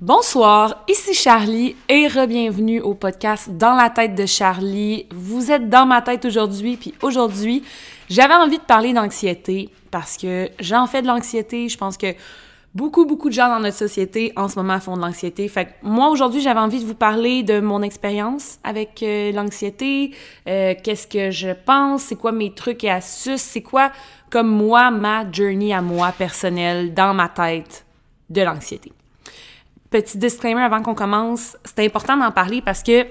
Bonsoir, ici Charlie et re-bienvenue au podcast Dans la tête de Charlie. Vous êtes dans ma tête aujourd'hui, puis aujourd'hui, j'avais envie de parler d'anxiété parce que j'en fais de l'anxiété. Je pense que beaucoup, beaucoup de gens dans notre société en ce moment font de l'anxiété. Fait que moi, aujourd'hui, j'avais envie de vous parler de mon expérience avec euh, l'anxiété, euh, qu'est-ce que je pense, c'est quoi mes trucs et astuces, c'est quoi, comme moi, ma journey à moi personnelle dans ma tête de l'anxiété? Petit disclaimer avant qu'on commence, c'est important d'en parler parce que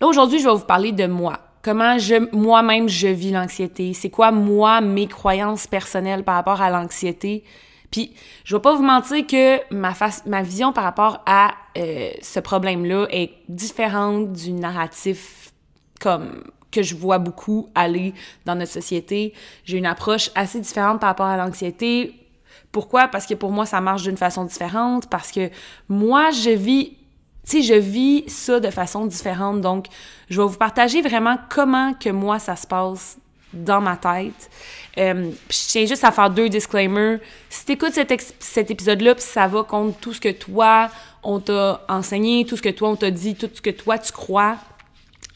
là aujourd'hui, je vais vous parler de moi. Comment je moi-même je vis l'anxiété, c'est quoi moi mes croyances personnelles par rapport à l'anxiété? Puis je vais pas vous mentir que ma face, ma vision par rapport à euh, ce problème-là est différente du narratif comme que je vois beaucoup aller dans notre société. J'ai une approche assez différente par rapport à l'anxiété pourquoi? Parce que pour moi, ça marche d'une façon différente, parce que moi, je vis, tu sais, je vis ça de façon différente. Donc, je vais vous partager vraiment comment que moi, ça se passe dans ma tête. Euh, je tiens juste à faire deux disclaimers. Si t'écoutes cet, cet épisode-là, puis ça va contre tout ce que toi, on t'a enseigné, tout ce que toi, on t'a dit, tout ce que toi, tu crois,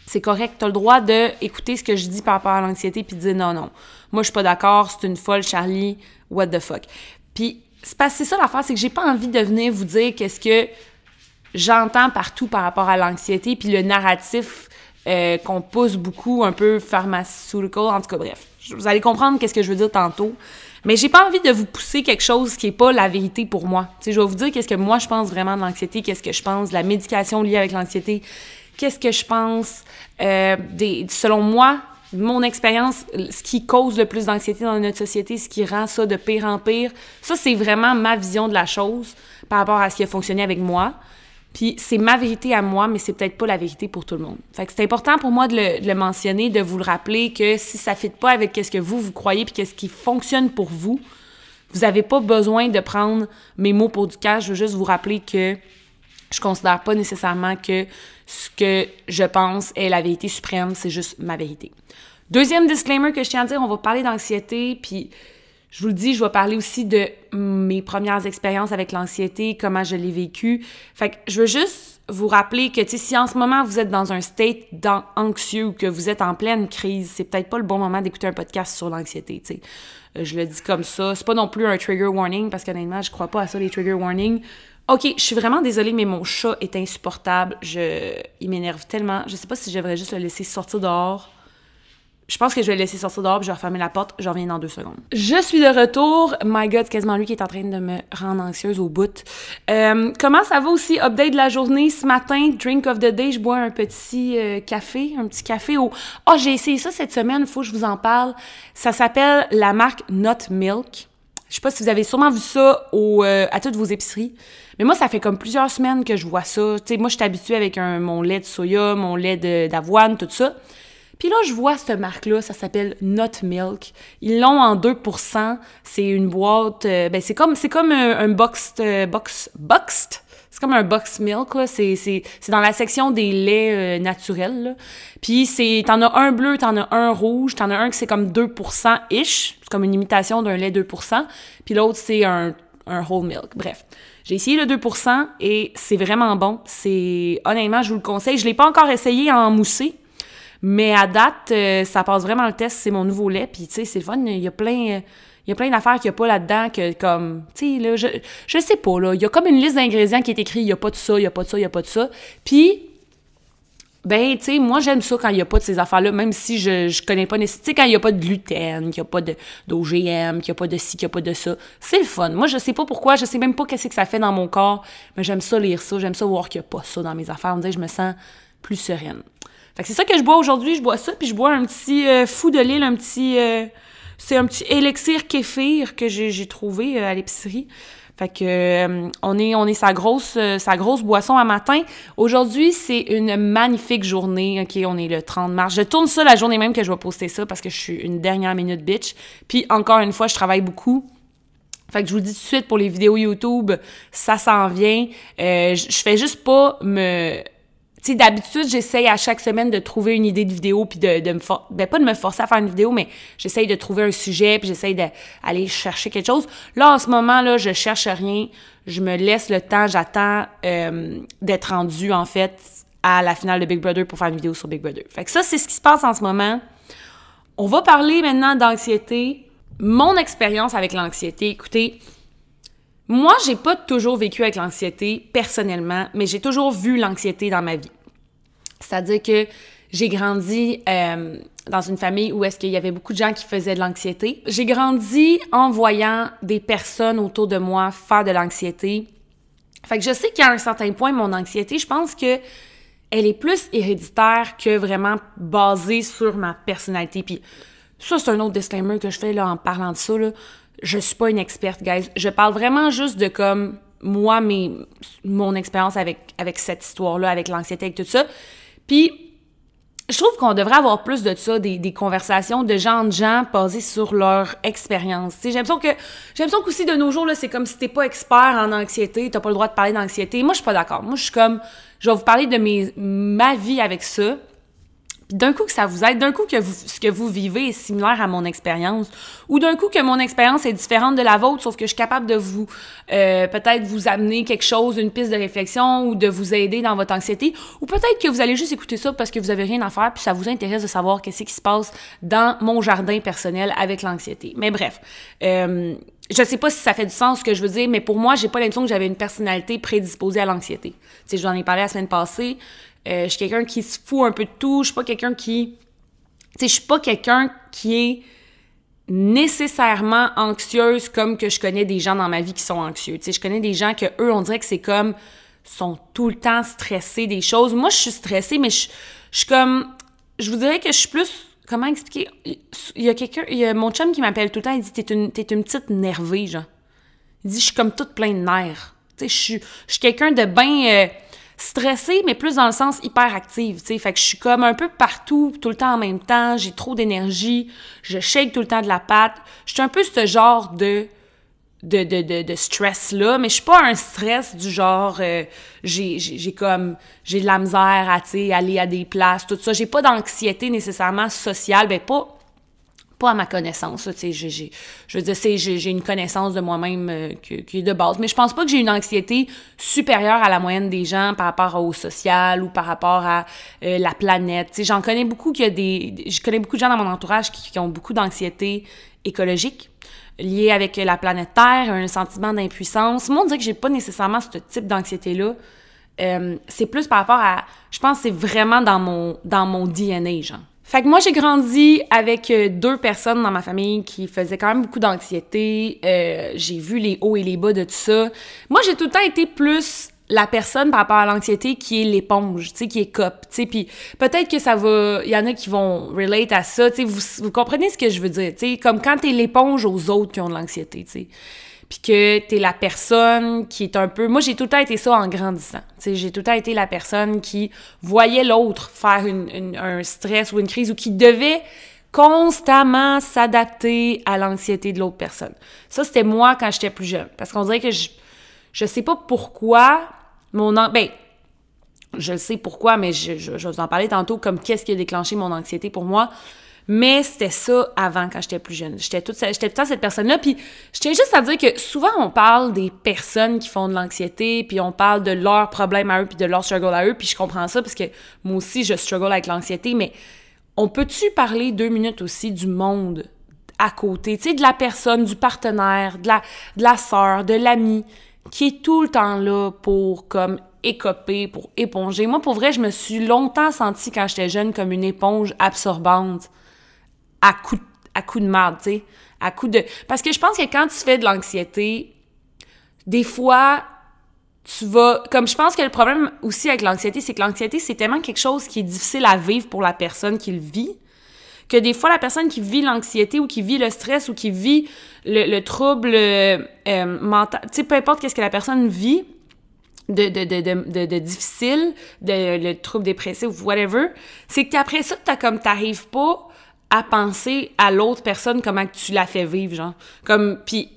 c'est correct. T'as le droit d'écouter ce que je dis par rapport à l'anxiété puis de dire non, non. Moi, je suis pas d'accord, c'est une folle, Charlie, what the fuck. Puis c'est ça l'affaire, c'est que j'ai pas envie de venir vous dire qu'est-ce que j'entends partout par rapport à l'anxiété, puis le narratif euh, qu'on pousse beaucoup, un peu pharmaceutical, en tout cas, bref. Vous allez comprendre qu'est-ce que je veux dire tantôt. Mais j'ai pas envie de vous pousser quelque chose qui est pas la vérité pour moi. sais, je vais vous dire qu'est-ce que moi je pense vraiment de l'anxiété, qu'est-ce que je pense de la médication liée avec l'anxiété, qu'est-ce que je pense euh, des, selon moi, mon expérience, ce qui cause le plus d'anxiété dans notre société, ce qui rend ça de pire en pire, ça, c'est vraiment ma vision de la chose par rapport à ce qui a fonctionné avec moi. Puis c'est ma vérité à moi, mais c'est peut-être pas la vérité pour tout le monde. Fait que c'est important pour moi de le, mentionner, de vous le rappeler que si ça ne fit pas avec ce que vous, vous croyez puis qu'est-ce qui fonctionne pour vous, vous n'avez pas besoin de prendre mes mots pour du cash. Je veux juste vous rappeler que je considère pas nécessairement que ce que je pense est la vérité suprême, c'est juste ma vérité. Deuxième disclaimer que je tiens à dire, on va parler d'anxiété, puis je vous le dis, je vais parler aussi de mes premières expériences avec l'anxiété, comment je l'ai vécu. Fait que je veux juste vous rappeler que si en ce moment vous êtes dans un state anxieux ou que vous êtes en pleine crise, c'est peut-être pas le bon moment d'écouter un podcast sur l'anxiété, tu sais. Euh, je le dis comme ça. C'est pas non plus un trigger warning parce qu'honnêtement, je crois pas à ça, les trigger warnings. OK, je suis vraiment désolée, mais mon chat est insupportable. Je... Il m'énerve tellement. Je sais pas si je devrais juste le laisser sortir dehors je pense que je vais le laisser sortir dehors, puis je vais refermer la porte. Je reviens dans deux secondes. Je suis de retour. My God, c'est quasiment lui qui est en train de me rendre anxieuse au bout. Euh, comment ça va aussi? Update de la journée. Ce matin, drink of the day, je bois un petit euh, café, un petit café au... Oh, j'ai essayé ça cette semaine, faut que je vous en parle. Ça s'appelle la marque Not Milk. Je sais pas si vous avez sûrement vu ça au, euh, à toutes vos épiceries. Mais moi, ça fait comme plusieurs semaines que je vois ça. Tu sais, moi, je suis habituée avec mon lait de soya, mon lait d'avoine, tout ça. Puis là, je vois cette marque-là, ça s'appelle Not Milk. Ils l'ont en 2%. C'est une boîte, euh, ben c'est comme c'est comme un, boxed, euh, box, boxed? C'est comme un box milk, là. C'est, c'est, c'est dans la section des laits euh, naturels, là. Puis c'est, t'en as un bleu, t'en as un rouge, t'en as un qui c'est comme 2%-ish. C'est comme une imitation d'un lait 2%. Puis l'autre, c'est un, un whole milk. Bref. J'ai essayé le 2% et c'est vraiment bon. C'est, honnêtement, je vous le conseille. Je l'ai pas encore essayé en moussé. Mais à date, euh, ça passe vraiment le test. C'est mon nouveau lait. Puis, tu sais, c'est le fun. Il y a plein... Il y a plein d'affaires qu'il n'y a pas là-dedans que, comme, tu sais, là, je, je sais pas, là. Il y a comme une liste d'ingrédients qui est écrite, il n'y a pas de ça, il n'y a pas de ça, il n'y a pas de ça. Puis, ben, tu sais, moi, j'aime ça quand il n'y a pas de ces affaires-là, même si je, je connais pas nécessairement. Tu quand il n'y a pas de gluten, qu'il n'y a pas d'OGM, qu'il n'y a pas de ci, qu'il n'y a pas de ça. C'est le fun. Moi, je sais pas pourquoi, je sais même pas qu'est-ce que ça fait dans mon corps, mais j'aime ça lire ça, j'aime ça voir qu'il n'y a pas ça dans mes affaires. On dirait je me sens plus sereine. Fait que c'est ça que je bois aujourd'hui, je bois ça, puis je bois un petit euh, fou de l'île, un petit... Euh, c'est un petit élixir kéfir que j'ai trouvé euh, à l'épicerie. Fait que on est on est sa grosse sa grosse boisson à matin. Aujourd'hui, c'est une magnifique journée. OK, on est le 30 mars. Je tourne ça la journée même que je vais poster ça parce que je suis une dernière minute bitch. Puis encore une fois, je travaille beaucoup. Fait que je vous dis tout de suite pour les vidéos YouTube, ça s'en vient. je fais juste pas me sais, d'habitude, j'essaye à chaque semaine de trouver une idée de vidéo, puis de, de me ben pas de me forcer à faire une vidéo, mais j'essaye de trouver un sujet, puis j'essaye d'aller chercher quelque chose. Là, en ce moment, là, je cherche rien, je me laisse le temps, j'attends euh, d'être rendu, en fait, à la finale de Big Brother pour faire une vidéo sur Big Brother. Fait que ça, c'est ce qui se passe en ce moment. On va parler maintenant d'anxiété. Mon expérience avec l'anxiété, écoutez, moi, j'ai pas toujours vécu avec l'anxiété personnellement, mais j'ai toujours vu l'anxiété dans ma vie. C'est-à-dire que j'ai grandi euh, dans une famille où est-ce qu'il y avait beaucoup de gens qui faisaient de l'anxiété. J'ai grandi en voyant des personnes autour de moi faire de l'anxiété. Fait que je sais qu'à un certain point, mon anxiété, je pense que elle est plus héréditaire que vraiment basée sur ma personnalité. Puis ça, c'est un autre disclaimer que je fais là en parlant de ça. Là je suis pas une experte, guys. Je parle vraiment juste de comme moi, mes, mon expérience avec, avec cette histoire-là, avec l'anxiété, avec tout ça. Puis, je trouve qu'on devrait avoir plus de ça, des, des conversations de gens de gens basées sur leur expérience. J'ai l'impression que j'ai l'impression qu'aussi de nos jours, là, c'est comme si t'es pas expert en anxiété, t'as pas le droit de parler d'anxiété. Moi, je suis pas d'accord. Moi, je suis comme je vais vous parler de mes, ma vie avec ça d'un coup que ça vous aide, d'un coup que vous, ce que vous vivez est similaire à mon expérience, ou d'un coup que mon expérience est différente de la vôtre, sauf que je suis capable de vous euh, peut-être vous amener quelque chose, une piste de réflexion, ou de vous aider dans votre anxiété, ou peut-être que vous allez juste écouter ça parce que vous avez rien à faire, puis ça vous intéresse de savoir qu'est-ce qui se passe dans mon jardin personnel avec l'anxiété. Mais bref, euh, je sais pas si ça fait du sens ce que je veux dire, mais pour moi, j'ai pas l'impression que j'avais une personnalité prédisposée à l'anxiété. Tu sais, je vous en ai parlé la semaine passée. Euh, je suis quelqu'un qui se fout un peu de tout. Je suis pas quelqu'un qui... Tu sais, je suis pas quelqu'un qui est nécessairement anxieuse comme que je connais des gens dans ma vie qui sont anxieux. Tu sais, je connais des gens que eux, on dirait que c'est comme sont tout le temps stressés des choses. Moi, je suis stressée, mais je, je suis comme je vous dirais que je suis plus comment expliquer? Il y a quelqu'un il y a mon chum qui m'appelle tout le temps, il dit t'es une t'es une petite nervée, genre. Il dit je suis comme toute pleine de nerfs. Tu sais, je suis je suis quelqu'un de bien euh, stressée, mais plus dans le sens hyperactive, tu sais. Fait que je suis comme un peu partout, tout le temps en même temps, j'ai trop d'énergie, je shake tout le temps de la patte. Je suis un peu ce genre de de, de, de, stress-là, mais je suis pas un stress du genre euh, j'ai, j'ai, comme j'ai de la misère à aller à des places, tout ça. J'ai pas d'anxiété nécessairement sociale, ben pas pas à ma connaissance. Tu sais, je veux dire, j'ai, une connaissance de moi-même euh, qui, est de base. Mais je pense pas que j'ai une anxiété supérieure à la moyenne des gens par rapport au social ou par rapport à euh, la planète. Tu sais, j'en connais beaucoup qui a des... Je connais beaucoup de gens dans mon entourage qui, ont beaucoup d'anxiété écologique liée avec la planète Terre, un sentiment d'impuissance. Moi, on dirait que j'ai pas nécessairement ce type d'anxiété-là. Euh, c'est plus par rapport à... Je pense que c'est vraiment dans mon, dans mon DNA, genre. Fait que moi, j'ai grandi avec euh, deux personnes dans ma famille qui faisaient quand même beaucoup d'anxiété. Euh, j'ai vu les hauts et les bas de tout ça. Moi, j'ai tout le temps été plus la personne par rapport à l'anxiété qui est l'éponge, tu sais, qui est cop, tu sais, puis peut-être que ça va, y en a qui vont relate à ça, tu sais, vous, vous comprenez ce que je veux dire, tu sais, comme quand t'es l'éponge aux autres qui ont de l'anxiété, tu sais puis que t'es la personne qui est un peu... Moi, j'ai tout le temps été ça en grandissant. J'ai tout le temps été la personne qui voyait l'autre faire une, un stress ou une crise ou qui devait constamment s'adapter à l'anxiété de l'autre personne. Ça, c'était moi quand j'étais plus jeune. Parce qu'on dirait que je, je sais pas pourquoi mon... Ben, je sais pourquoi, mais je, je, je vais vous en parler tantôt comme qu'est-ce qui a déclenché mon anxiété pour moi. Mais c'était ça avant, quand j'étais plus jeune. J'étais toute, j'étais tout cette personne-là. Puis je tiens juste à dire que souvent, on parle des personnes qui font de l'anxiété, puis on parle de leurs problèmes à eux, puis de leur struggle à eux. Puis je comprends ça, parce que moi aussi, je struggle avec l'anxiété. Mais on peut-tu parler deux minutes aussi du monde à côté? Tu sais, de la personne, du partenaire, de la, de la sœur, de l'ami, qui est tout le temps là pour, comme, écoper, pour éponger. Moi, pour vrai, je me suis longtemps sentie, quand j'étais jeune, comme une éponge absorbante à coup, à coup de merde, tu sais. À coup de... Parce que je pense que quand tu fais de l'anxiété, des fois, tu vas... Comme je pense que le problème aussi avec l'anxiété, c'est que l'anxiété, c'est tellement quelque chose qui est difficile à vivre pour la personne qui le vit, que des fois, la personne qui vit l'anxiété ou qui vit le stress ou qui vit le, trouble euh, mental, tu sais, peu importe qu'est-ce que la personne vit, de, de, de, de, difficile, de, le trouble dépressif ou whatever, c'est que après ça, t'as comme t'arrives pas à penser à l'autre personne comment tu l'as fait vivre genre comme puis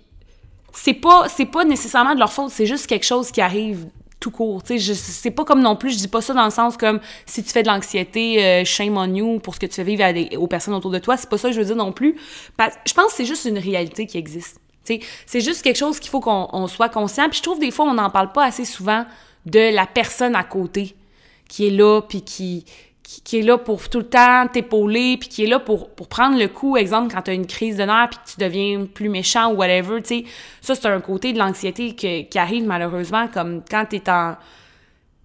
c'est pas c'est pas nécessairement de leur faute c'est juste quelque chose qui arrive tout court. Tu sais, c'est pas comme non plus, je dis pas ça dans le sens comme si tu fais de l'anxiété, euh, shame on you pour ce que tu fais vivre aux personnes autour de toi. C'est pas ça que je veux dire non plus. Je pense que c'est juste une réalité qui existe. Tu sais, c'est juste quelque chose qu'il faut qu'on soit conscient. Puis je trouve des fois, on n'en parle pas assez souvent de la personne à côté qui est là, puis qui, qui, est là pour tout le temps t'épauler, puis qui est là pour, pour prendre le coup, exemple, quand tu as une crise de nerfs, puis que tu deviens plus méchant ou whatever, tu sais. Ça, c'est un côté de l'anxiété qui arrive malheureusement, comme quand tu es en...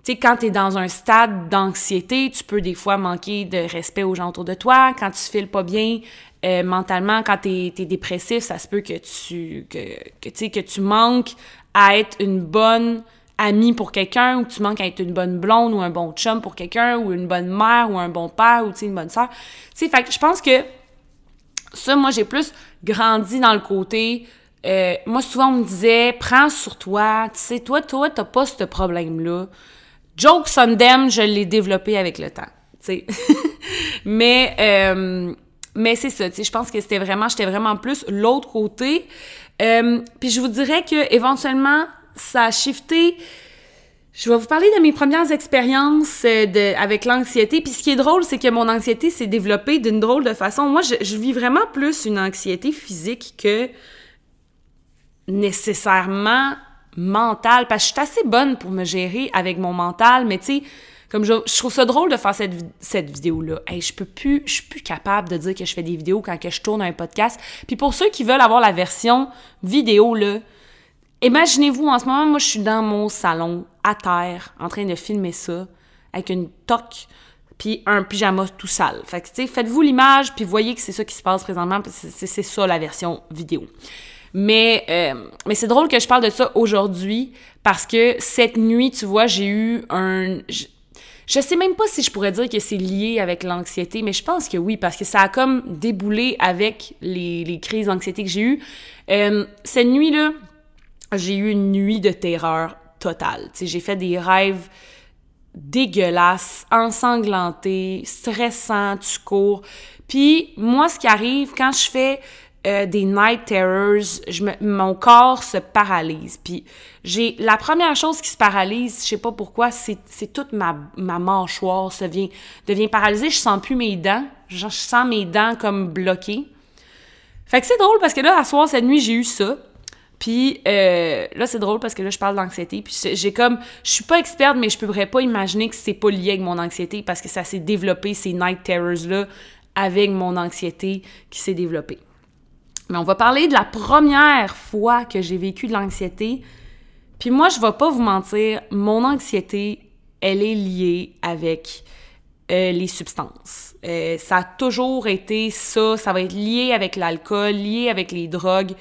Tu sais, quand tu es dans un stade d'anxiété, tu peux des fois manquer de respect aux gens autour de toi. Quand tu files pas bien euh, mentalement, quand tu es, dépressif, ça se peut que tu, que, que, que tu manques à être une bonne ami pour quelqu'un, ou tu manques à être une bonne blonde ou un bon chum pour quelqu'un, ou une bonne mère ou un bon père, ou une bonne soeur. Tu sais, fait que je pense que ça, moi, j'ai plus grandi dans le côté. Euh, moi, souvent, on me disait, prends sur toi, tu sais, toi, toi, t'as pas ce problème-là. Joke them, je l'ai développé avec le temps, tu sais. mais, euh, mais c'est ça, tu sais, je pense que c'était vraiment, j'étais vraiment plus l'autre côté. Euh, puis je vous dirais que éventuellement, ça a shifté. Je vais vous parler de mes premières expériences euh, de, avec l'anxiété. Puis ce qui est drôle, c'est que mon anxiété s'est développée d'une drôle de façon. Moi, je, vis vraiment plus une anxiété physique que nécessairement mentale. Parce que je suis assez bonne pour me gérer avec mon mental, mais tu sais, comme je, je, trouve ça drôle de faire cette, cette vidéo-là. Hey, je peux plus, je suis plus capable de dire que je fais des vidéos quand que je tourne un podcast. Puis pour ceux qui veulent avoir la version vidéo, là, Imaginez-vous, en ce moment, moi, je suis dans mon salon, à terre, en train de filmer ça, avec une toque, puis un pyjama tout sale. Fait que, tu sais, faites-vous l'image, puis voyez que c'est ça qui se passe présentement, c'est ça la version vidéo. Mais, euh, mais c'est drôle que je parle de ça aujourd'hui, parce que cette nuit, tu vois, j'ai eu un... Je, sais même pas si je pourrais dire que c'est lié avec l'anxiété, mais je pense que oui, parce que ça a comme déboulé avec les, les crises d'anxiété que j'ai eues. Euh, cette nuit-là, j'ai eu une nuit de terreur totale. J'ai fait des rêves dégueulasses, ensanglantés, stressants, tu cours. Puis moi, ce qui arrive quand je fais euh, des night terrors, je me, mon corps se paralyse. Puis j'ai la première chose qui se paralyse, je sais pas pourquoi, c'est, toute ma, ma mâchoire se vient, devient paralysée. Je sens plus mes dents. Je, sens mes dents comme bloquées. Fait que c'est drôle parce que là, à soir, cette nuit, j'ai eu ça. Puis euh, là, c'est drôle parce que là, je parle d'anxiété. Puis j'ai comme, je suis pas experte, mais je pourrais pas imaginer que c'est pas lié avec mon anxiété parce que ça s'est développé, ces night terrors-là, avec mon anxiété qui s'est développée. Mais on va parler de la première fois que j'ai vécu de l'anxiété. Puis moi, je vais pas vous mentir, mon anxiété, elle est liée avec euh, les substances. Euh, ça a toujours été ça, ça va être lié avec l'alcool, lié avec les drogues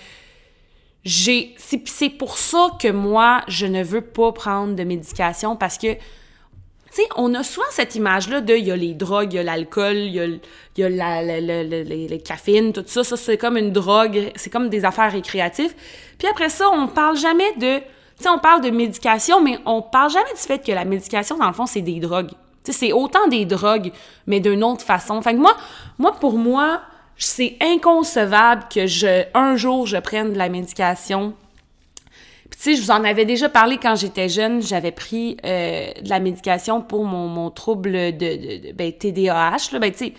c'est pour ça que moi je ne veux pas prendre de médication parce que tu sais, on a souvent cette image-là de il y a les drogues, il y a l'alcool, il y a, y a la, les, caféines, tout ça. Ça, c'est comme une drogue, c'est comme des affaires récréatives. Puis après ça, on parle jamais de. Tu sais, on parle de médication, mais on parle jamais du fait que la médication, dans le fond, c'est des drogues. Tu sais, c'est autant des drogues, mais d'une autre façon. Fait que moi, moi, pour moi, c'est inconcevable que je, un jour, je prenne de la médication. Puis, tu sais, je vous en avais déjà parlé quand j'étais jeune. J'avais pris euh, de la médication pour mon, trouble de, ben, TDAH. Ben, tu sais,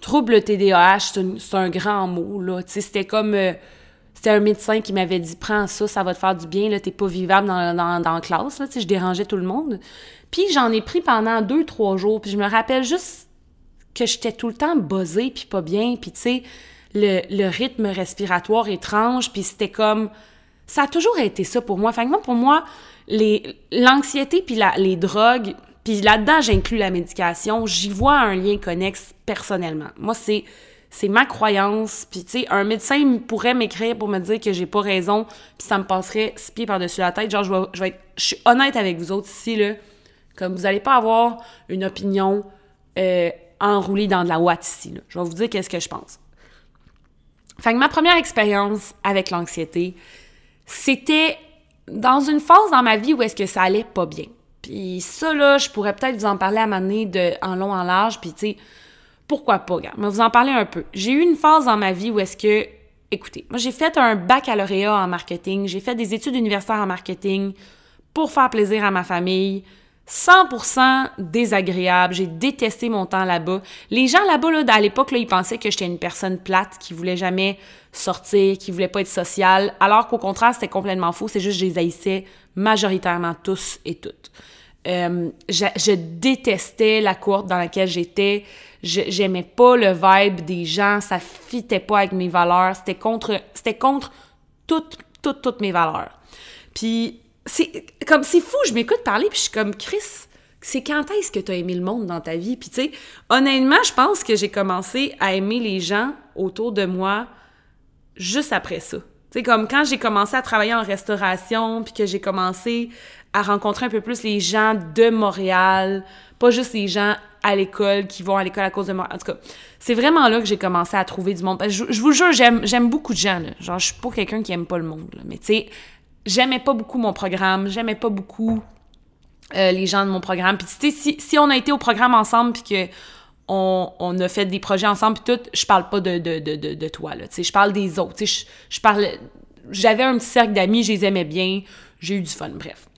trouble TDAH, c'est un, grand mot, là. Tu c'était comme... Euh, c'était un médecin qui m'avait dit « Prends ça, ça va te faire du bien, là, t'es pas vivable dans, dans, dans la classe. » Là, tu sais, je dérangeais tout le monde. Puis j'en ai pris pendant deux, trois jours. Puis je me rappelle juste que j'étais tout le temps buzzée puis pas bien, puis tu sais, le, le, rythme respiratoire étrange, puis c'était comme... Ça a toujours été ça pour moi. Enfin, moi, pour moi, l'anxiété puis la, les drogues, puis là-dedans, j'inclus la médication, j'y vois un lien connexe personnellement. Moi, c'est c'est ma croyance. Puis, tu sais, un médecin pourrait m'écrire pour me dire que j'ai pas raison, puis ça me passerait six pieds par-dessus la tête. Genre, je vais, je vais être... Je suis honnête avec vous autres ici, là. Comme vous allez pas avoir une opinion euh, enroulé dans de la ouate ici. Je vais vous dire qu'est-ce que je pense. Fait que ma première expérience avec l'anxiété, c'était dans une phase dans ma vie où est-ce que ça allait pas bien. Puis ça, là, je pourrais peut-être vous en parler à ma de en long, en large, puis tu sais, pourquoi pas. Mais vous en parler un peu. J'ai eu une phase dans ma vie où est-ce que, écoutez, moi j'ai fait un baccalauréat en marketing, j'ai fait des études universitaires en marketing, pour faire plaisir à ma famille, 100% désagréable. J'ai détesté mon temps là-bas. Les gens là-bas, là, à l'époque, là, ils pensaient que j'étais une personne plate qui voulait jamais sortir, qui voulait pas être sociale, alors qu'au contraire, c'était complètement faux. C'est juste que je les haïssais majoritairement tous et toutes. Euh, je, détestais la courte dans laquelle j'étais. J'aimais pas le vibe des gens. Ça fitait pas avec mes valeurs. C'était contre, c'était contre toutes, toutes, toutes mes valeurs. Puis c'est comme c'est fou, je m'écoute parler puis je suis comme Chris, c'est quand est-ce que tu as aimé le monde dans ta vie? Puis tu sais, honnêtement, je pense que j'ai commencé à aimer les gens autour de moi juste après ça. Tu comme quand j'ai commencé à travailler en restauration puis que j'ai commencé à rencontrer un peu plus les gens de Montréal, pas juste les gens à l'école qui vont à l'école à cause de moi. En tout cas, c'est vraiment là que j'ai commencé à trouver du monde. Je, vous jure, j'aime beaucoup de gens. Là. Genre, je suis pas quelqu'un qui aime pas le monde. Là. Mais tu sais, j'aimais pas beaucoup mon programme, j'aimais pas beaucoup euh, les gens de mon programme. Puis tu sais, si, si, on a été au programme ensemble puis que on, on, a fait des projets ensemble puis tout, je parle pas de, de, de, de, toi, là. Tu sais, je parle des autres. Tu sais, je, je parle... J'avais un petit cercle d'amis, je les aimais bien, j'ai eu du fun, bref.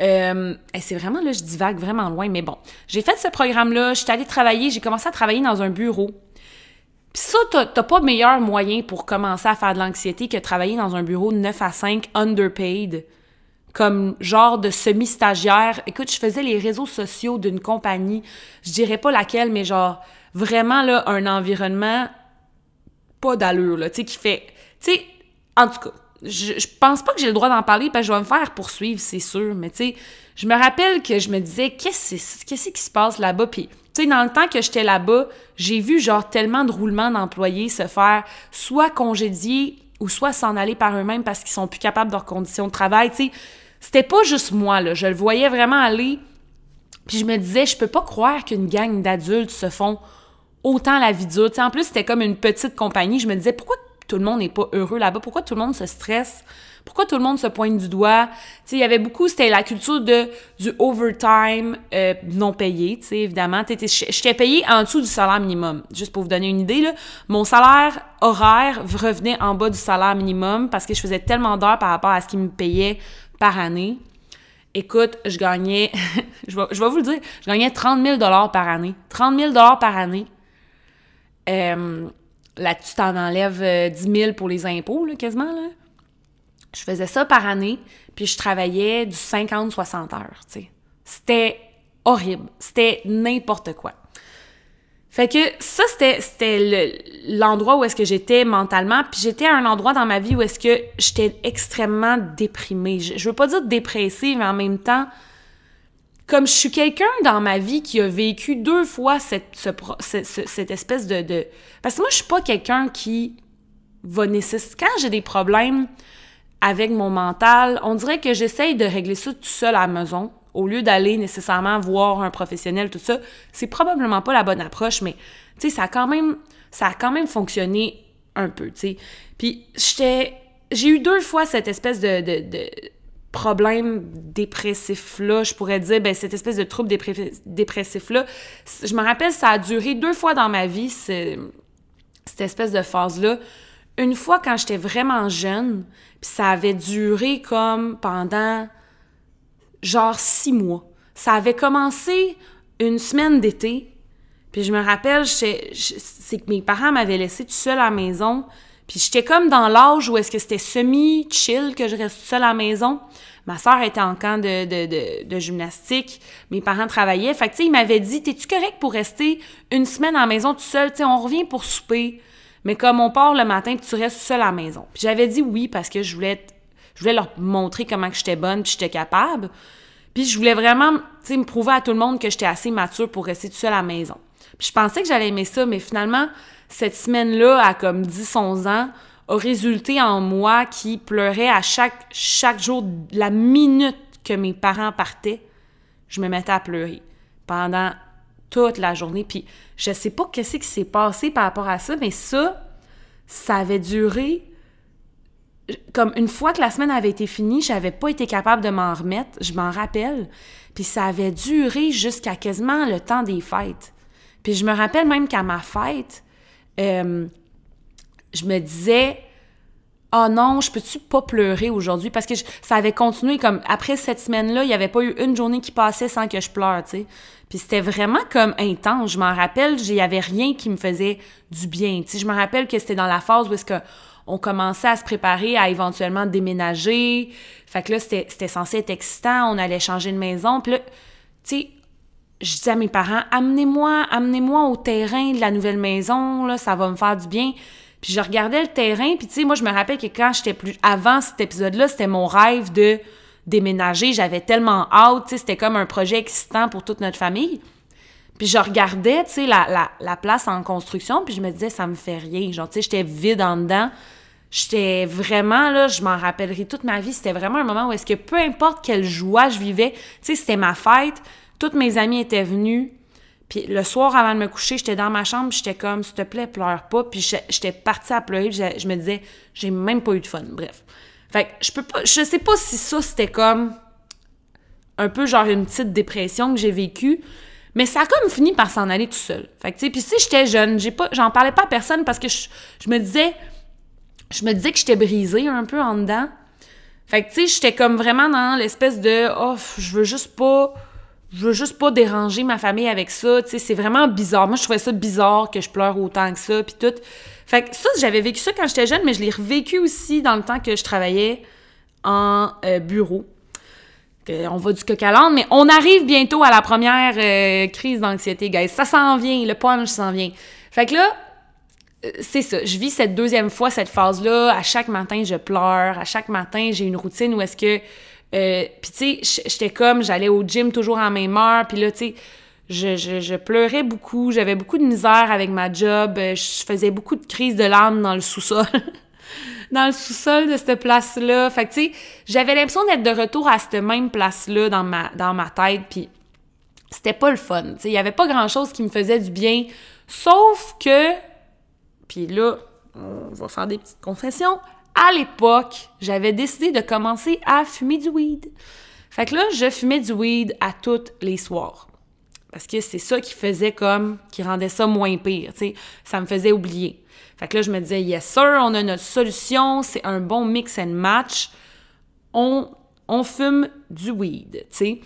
Euh, c'est vraiment, là, je divague vraiment loin, mais bon. J'ai fait ce programme-là, j'étais allée travailler, j'ai commencé à travailler dans un bureau. Puis ça, t'as pas meilleur moyen pour commencer à faire de l'anxiété que travailler dans un bureau de 9 à 5 underpaid, comme genre de semi-stagiaire. Écoute, je faisais les réseaux sociaux d'une compagnie, je dirais pas laquelle, mais genre vraiment là, un environnement pas d'allure, là, tu sais, qui fait... Tu sais, en tout cas, je, je pense pas que j'ai le droit d'en parler parce je vais me faire poursuivre, c'est sûr, mais tu sais, je me rappelle que je me disais, qu'est-ce qu'est-ce qui se passe là-bas? Puis dans le temps que j'étais là-bas, j'ai vu genre tellement de roulements d'employés se faire soit congédier ou soit s'en aller par eux-mêmes parce qu'ils sont plus capables de leurs conditions de travail. Tu c'était pas juste moi. Je le voyais vraiment aller. Puis je me disais, je peux pas croire qu'une gang d'adultes se font autant la vie dure. En plus, c'était comme une petite compagnie. Je me disais, pourquoi tout le monde n'est pas heureux là-bas? Pourquoi tout le monde se stresse? Pourquoi tout le monde se pointe du doigt? Tu il y avait beaucoup, c'était la culture de du overtime euh, non payé, tu sais, évidemment. J'étais payé en dessous du salaire minimum. Juste pour vous donner une idée, là, mon salaire horaire revenait en bas du salaire minimum parce que je faisais tellement d'heures par rapport à ce qu'ils me payaient par année. Écoute, je gagnais, je, vais, je vais vous le dire, je gagnais 30 000 par année. 30 000 par année. Euh, là, tu t'en enlèves 10 euh, 000 pour les impôts, là, quasiment, là. Je faisais ça par année, puis je travaillais du 50-60 heures, tu sais. C'était horrible. C'était n'importe quoi. Fait que ça, c'était l'endroit où est-ce que j'étais mentalement, puis j'étais à un endroit dans ma vie où est-ce que j'étais extrêmement déprimée. Je, veux pas dire dépressive, mais en même temps, comme je suis quelqu'un dans ma vie qui a vécu deux fois cette, cette espèce de, de... Parce que moi, je suis pas quelqu'un qui va nécessiter... Quand j'ai des problèmes avec mon mental, on dirait que j'essaye de régler ça tout seul à la maison au lieu d'aller nécessairement voir un professionnel tout ça. C'est probablement pas la bonne approche, mais tu sais ça a quand même ça a quand même fonctionné un peu, tu sais. Puis j'étais j'ai eu deux fois cette espèce de, de, de problème dépressif-là, je pourrais dire, ben, cette espèce de trouble dépressif-là. Je me rappelle, ça a duré deux fois dans ma vie, cette espèce de phase-là. Une fois quand j'étais vraiment jeune, puis ça avait duré comme pendant genre six mois. Ça avait commencé une semaine d'été. Puis je me rappelle, c'est que mes parents m'avaient laissé tout seul à la maison. Puis j'étais comme dans l'âge où est-ce que c'était semi-chill que je reste seule à la maison. Ma soeur était en camp de, de, de, gymnastique. Mes parents travaillaient. Fait que, tu sais, ils m'avaient dit, t'es-tu correct pour rester une semaine à la maison tout seul? Tu sais, on revient pour souper. Mais comme on part le matin, tu restes seul à la maison. Puis j'avais dit oui parce que je voulais, je leur montrer comment j'étais bonne, puis j'étais capable. Puis je voulais vraiment, me prouver à tout le monde que j'étais assez mature pour rester tout seul à la maison. Puis je pensais que j'allais aimer ça, mais finalement, cette semaine-là, à comme 10-11 ans, a résulté en moi qui pleurait à chaque, chaque jour, la minute que mes parents partaient, je me mettais à pleurer pendant toute la journée. Puis je sais pas qu'est-ce qui s'est passé par rapport à ça, mais ça, ça avait duré comme une fois que la semaine avait été finie, j'avais pas été capable de m'en remettre, je m'en rappelle. Puis ça avait duré jusqu'à quasiment le temps des fêtes. Puis je me rappelle même qu'à ma fête, euh, je me disais, oh non, je peux-tu pas pleurer aujourd'hui? Parce que ça avait continué comme après cette semaine-là, il n'y avait pas eu une journée qui passait sans que je pleure, tu sais. Puis c'était vraiment comme intense. Je m'en rappelle, il n'y avait rien qui me faisait du bien. Tu sais, je me rappelle que c'était dans la phase où est-ce que on commençait à se préparer à éventuellement déménager. Fait que là, c'était censé être excitant. On allait changer de maison. Puis là, tu sais, je disais à mes parents, amenez-moi, amenez-moi au terrain de la nouvelle maison, là, ça va me faire du bien. Puis je regardais le terrain, puis tu sais, moi, je me rappelle que quand j'étais plus... Avant cet épisode-là, c'était mon rêve de déménager. J'avais tellement hâte, tu sais, c'était comme un projet excitant pour toute notre famille. Puis je regardais, tu sais, la, la, la, place en construction, puis je me disais, ça me fait rien. Genre, tu sais, j'étais vide en dedans. J'étais vraiment, là, je m'en rappellerai toute ma vie. C'était vraiment un moment où est-ce que peu importe quelle joie je vivais, tu sais, c'était ma fête, toutes mes amies étaient venues, puis le soir, avant de me coucher, j'étais dans ma chambre, j'étais comme, s'il te plaît, pleure pas. Puis j'étais partie à pleurer, puis je me disais, j'ai même pas eu de fun. Bref. Fait que je peux pas, je sais pas si ça, c'était comme un peu genre une petite dépression que j'ai vécue. Mais ça a comme fini par s'en aller tout seul. Fait que, tu sais, puis si j'étais jeune, j'ai pas, j'en parlais pas à personne parce que je, me disais, je me disais que j'étais brisée un peu en dedans. Fait que, tu sais, j'étais comme vraiment dans l'espèce de, oh, je veux juste pas, je veux juste pas déranger ma famille avec ça, tu sais, c'est vraiment bizarre. Moi, je trouvais ça bizarre que je pleure autant que ça, puis tout. Fait que ça, j'avais vécu ça quand j'étais jeune, mais je l'ai revécu aussi dans le temps que je travaillais en euh, bureau. on va du coq à mais on arrive bientôt à la première euh, crise d'anxiété, guys. Ça s'en vient, le punch s'en vient. Fait que là, euh, c'est ça. Je vis cette deuxième fois, cette phase-là. À chaque matin, je pleure. À chaque matin, j'ai une routine où est-ce que euh, puis tu sais, j'étais comme, j'allais au gym toujours en même heure, puis là, tu sais, je, pleurais beaucoup, j'avais beaucoup de misère avec ma job, euh, je faisais beaucoup de crises de larmes dans le sous-sol. dans le sous-sol de cette place-là. Fait tu sais, j'avais l'impression d'être de retour à cette même place-là dans ma, dans ma tête, puis c'était pas le fun. Tu sais, il y avait pas grand-chose qui me faisait du bien, sauf que... Puis là, on va faire des petites confessions à l'époque, j'avais décidé de commencer à fumer du weed. Fait que là, je fumais du weed à toutes les soirs. Parce que c'est ça qui faisait comme, qui rendait ça moins pire, tu sais. Ça me faisait oublier. Fait que là, je me disais, yes sir, on a notre solution, c'est un bon mix and match. On, on fume du weed, tu sais.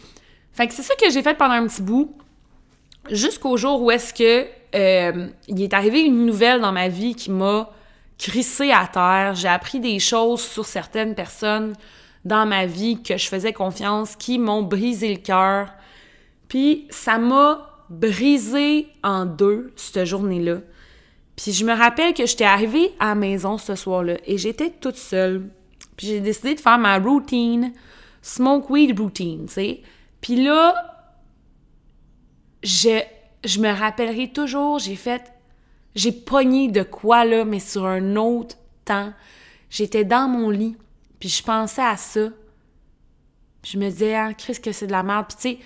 Fait que c'est ça que j'ai fait pendant un petit bout, jusqu'au jour où est-ce que euh, il est arrivé une nouvelle dans ma vie qui m'a crissé à terre. J'ai appris des choses sur certaines personnes dans ma vie que je faisais confiance, qui m'ont brisé le cœur. Puis ça m'a brisé en deux cette journée-là. Puis je me rappelle que j'étais arrivée à la maison ce soir-là et j'étais toute seule. Puis j'ai décidé de faire ma routine, smoke weed routine, tu sais. Puis là, je, je me rappellerai toujours, j'ai fait j'ai pogné de quoi, là, mais sur un autre temps. J'étais dans mon lit, puis je pensais à ça. je me disais, ah, Chris, que c'est de la merde. Puis tu sais,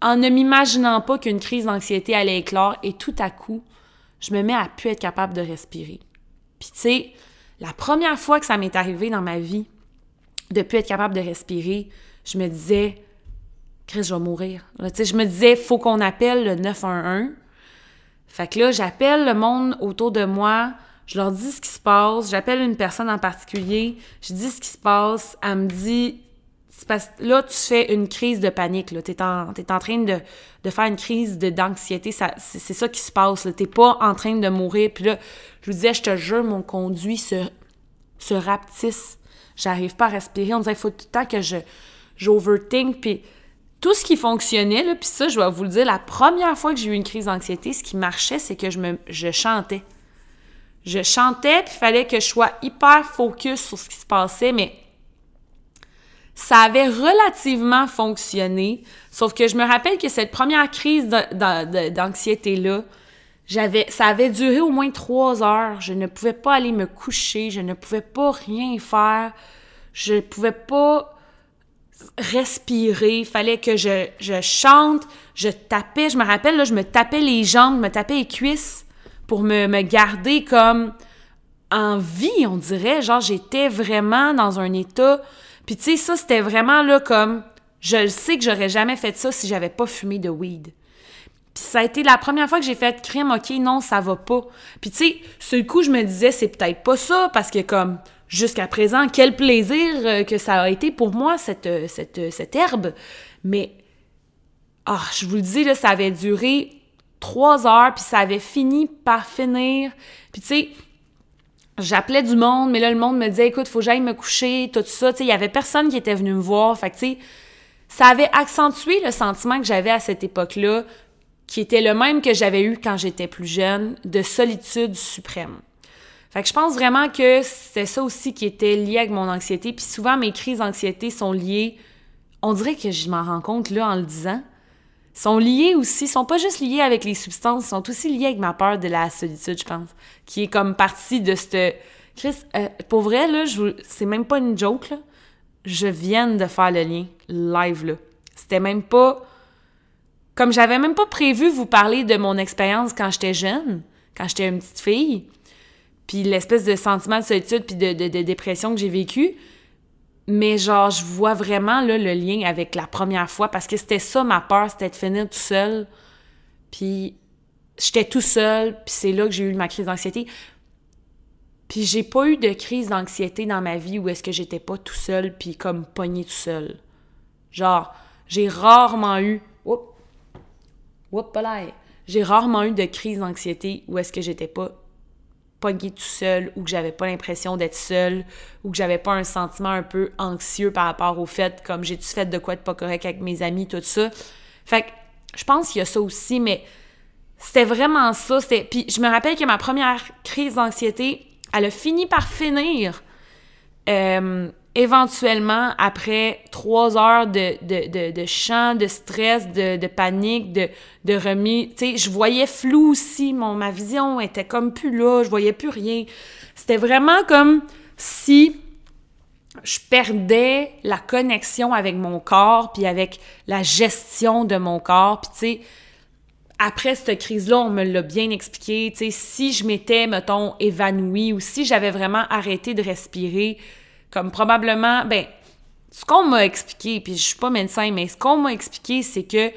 en ne m'imaginant pas qu'une crise d'anxiété allait éclore, et tout à coup, je me mets à plus être capable de respirer. Puis tu sais, la première fois que ça m'est arrivé dans ma vie, de plus être capable de respirer, je me disais, Chris, je vais mourir. Sais, je me disais, faut qu'on appelle le 911 fait que là, j'appelle le monde autour de moi, je leur dis ce qui se passe, j'appelle une personne en particulier, je dis ce qui se passe, elle me dit là, tu fais une crise de panique. Tu es en, en train de, faire une crise d'anxiété. C'est ça qui se passe. Tu pas en train de mourir. Puis là, je lui disais, je te jure, mon conduit se, se rapetisse. J'arrive pas à respirer. On disait, il faut tout le temps que je j'overthink. Puis tout ce qui fonctionnait, là, puis ça, je vais vous le dire, la première fois que j'ai eu une crise d'anxiété, ce qui marchait, c'est que je, me, je chantais. Je chantais, puis il fallait que je sois hyper focus sur ce qui se passait, mais ça avait relativement fonctionné. Sauf que je me rappelle que cette première crise d'anxiété-là, j'avais, ça avait duré au moins trois heures. Je ne pouvais pas aller me coucher, je ne pouvais pas rien faire, je ne pouvais pas respirer, fallait que je, je chante, je tapais, je me rappelle, là, je me tapais les jambes, je me tapais les cuisses pour me, me garder comme en vie, on dirait. Genre, j'étais vraiment dans un état. Puis, tu sais, ça, c'était vraiment là comme. Je sais que j'aurais jamais fait ça si j'avais pas fumé de weed. Puis, ça a été la première fois que j'ai fait crime, OK, non, ça va pas. Puis, tu sais, ce coup, je me disais, c'est peut-être pas ça parce que, comme, jusqu'à présent, quel plaisir euh, que ça a été pour moi, cette, euh, cette, euh, cette herbe. Mais, ah, je vous le dis, là, ça avait duré trois heures, puis ça avait fini par finir. Puis tu sais, j'appelais du monde, mais là, le monde me disait, écoute, faut que j'aille me coucher, tout ça. Tu sais, il y avait personne qui était venu me voir. Fait que, tu sais, ça avait accentué le sentiment que j'avais à cette époque-là, qui était le même que j'avais eu quand j'étais plus jeune, de solitude suprême. Fait que je pense vraiment que c'est ça aussi qui était lié avec mon anxiété. Puis souvent, mes crises d'anxiété sont liées, on dirait que je m'en rends compte là en le disant, sont liées aussi, sont pas juste liées avec les substances, sont aussi liées avec ma peur de la solitude, je pense, qui est comme partie de cette... Chris, euh, pour vrai, là, je c'est même pas une joke, là. Je viens de faire le lien live, là. C'était même pas... Comme j'avais même pas prévu vous parler de mon expérience quand j'étais jeune, quand j'étais une petite fille, puis l'espèce de sentiment de solitude puis de, dépression que j'ai vécu. Mais genre, je vois vraiment le lien avec la première fois parce que c'était ça ma peur, c'était de finir tout seul. Puis j'étais tout seul, puis c'est là que j'ai eu ma crise d'anxiété. Puis j'ai pas eu de crise d'anxiété dans ma vie où est-ce que j'étais pas tout seul puis comme pogné tout seul. Genre, j'ai rarement eu... Oups! Oups, J'ai rarement eu de crise d'anxiété où est-ce que j'étais pas pogné tout seul ou que j'avais pas l'impression d'être seule ou que j'avais pas un sentiment un peu anxieux par rapport au fait comme j'ai-tu fait de quoi être pas correct avec mes amis, tout ça. Fait que je pense qu'il y a ça aussi, mais c'était vraiment ça. Puis je me rappelle que ma première crise d'anxiété, elle a fini par finir. Euh, éventuellement, après trois heures de, de, de, chant, de stress, de, de panique, de, de remis, tu sais, je voyais flou aussi, ma vision était comme plus là, je voyais plus rien. C'était vraiment comme si je perdais la connexion avec mon corps, puis avec la gestion de mon corps, puis tu sais, après cette crise-là, on me l'a bien expliqué, tu sais, si je m'étais, mettons, évanouie ou si j'avais vraiment arrêté de respirer, comme probablement, ben, ce qu'on m'a expliqué, puis je suis pas médecin, mais ce qu'on m'a expliqué, c'est que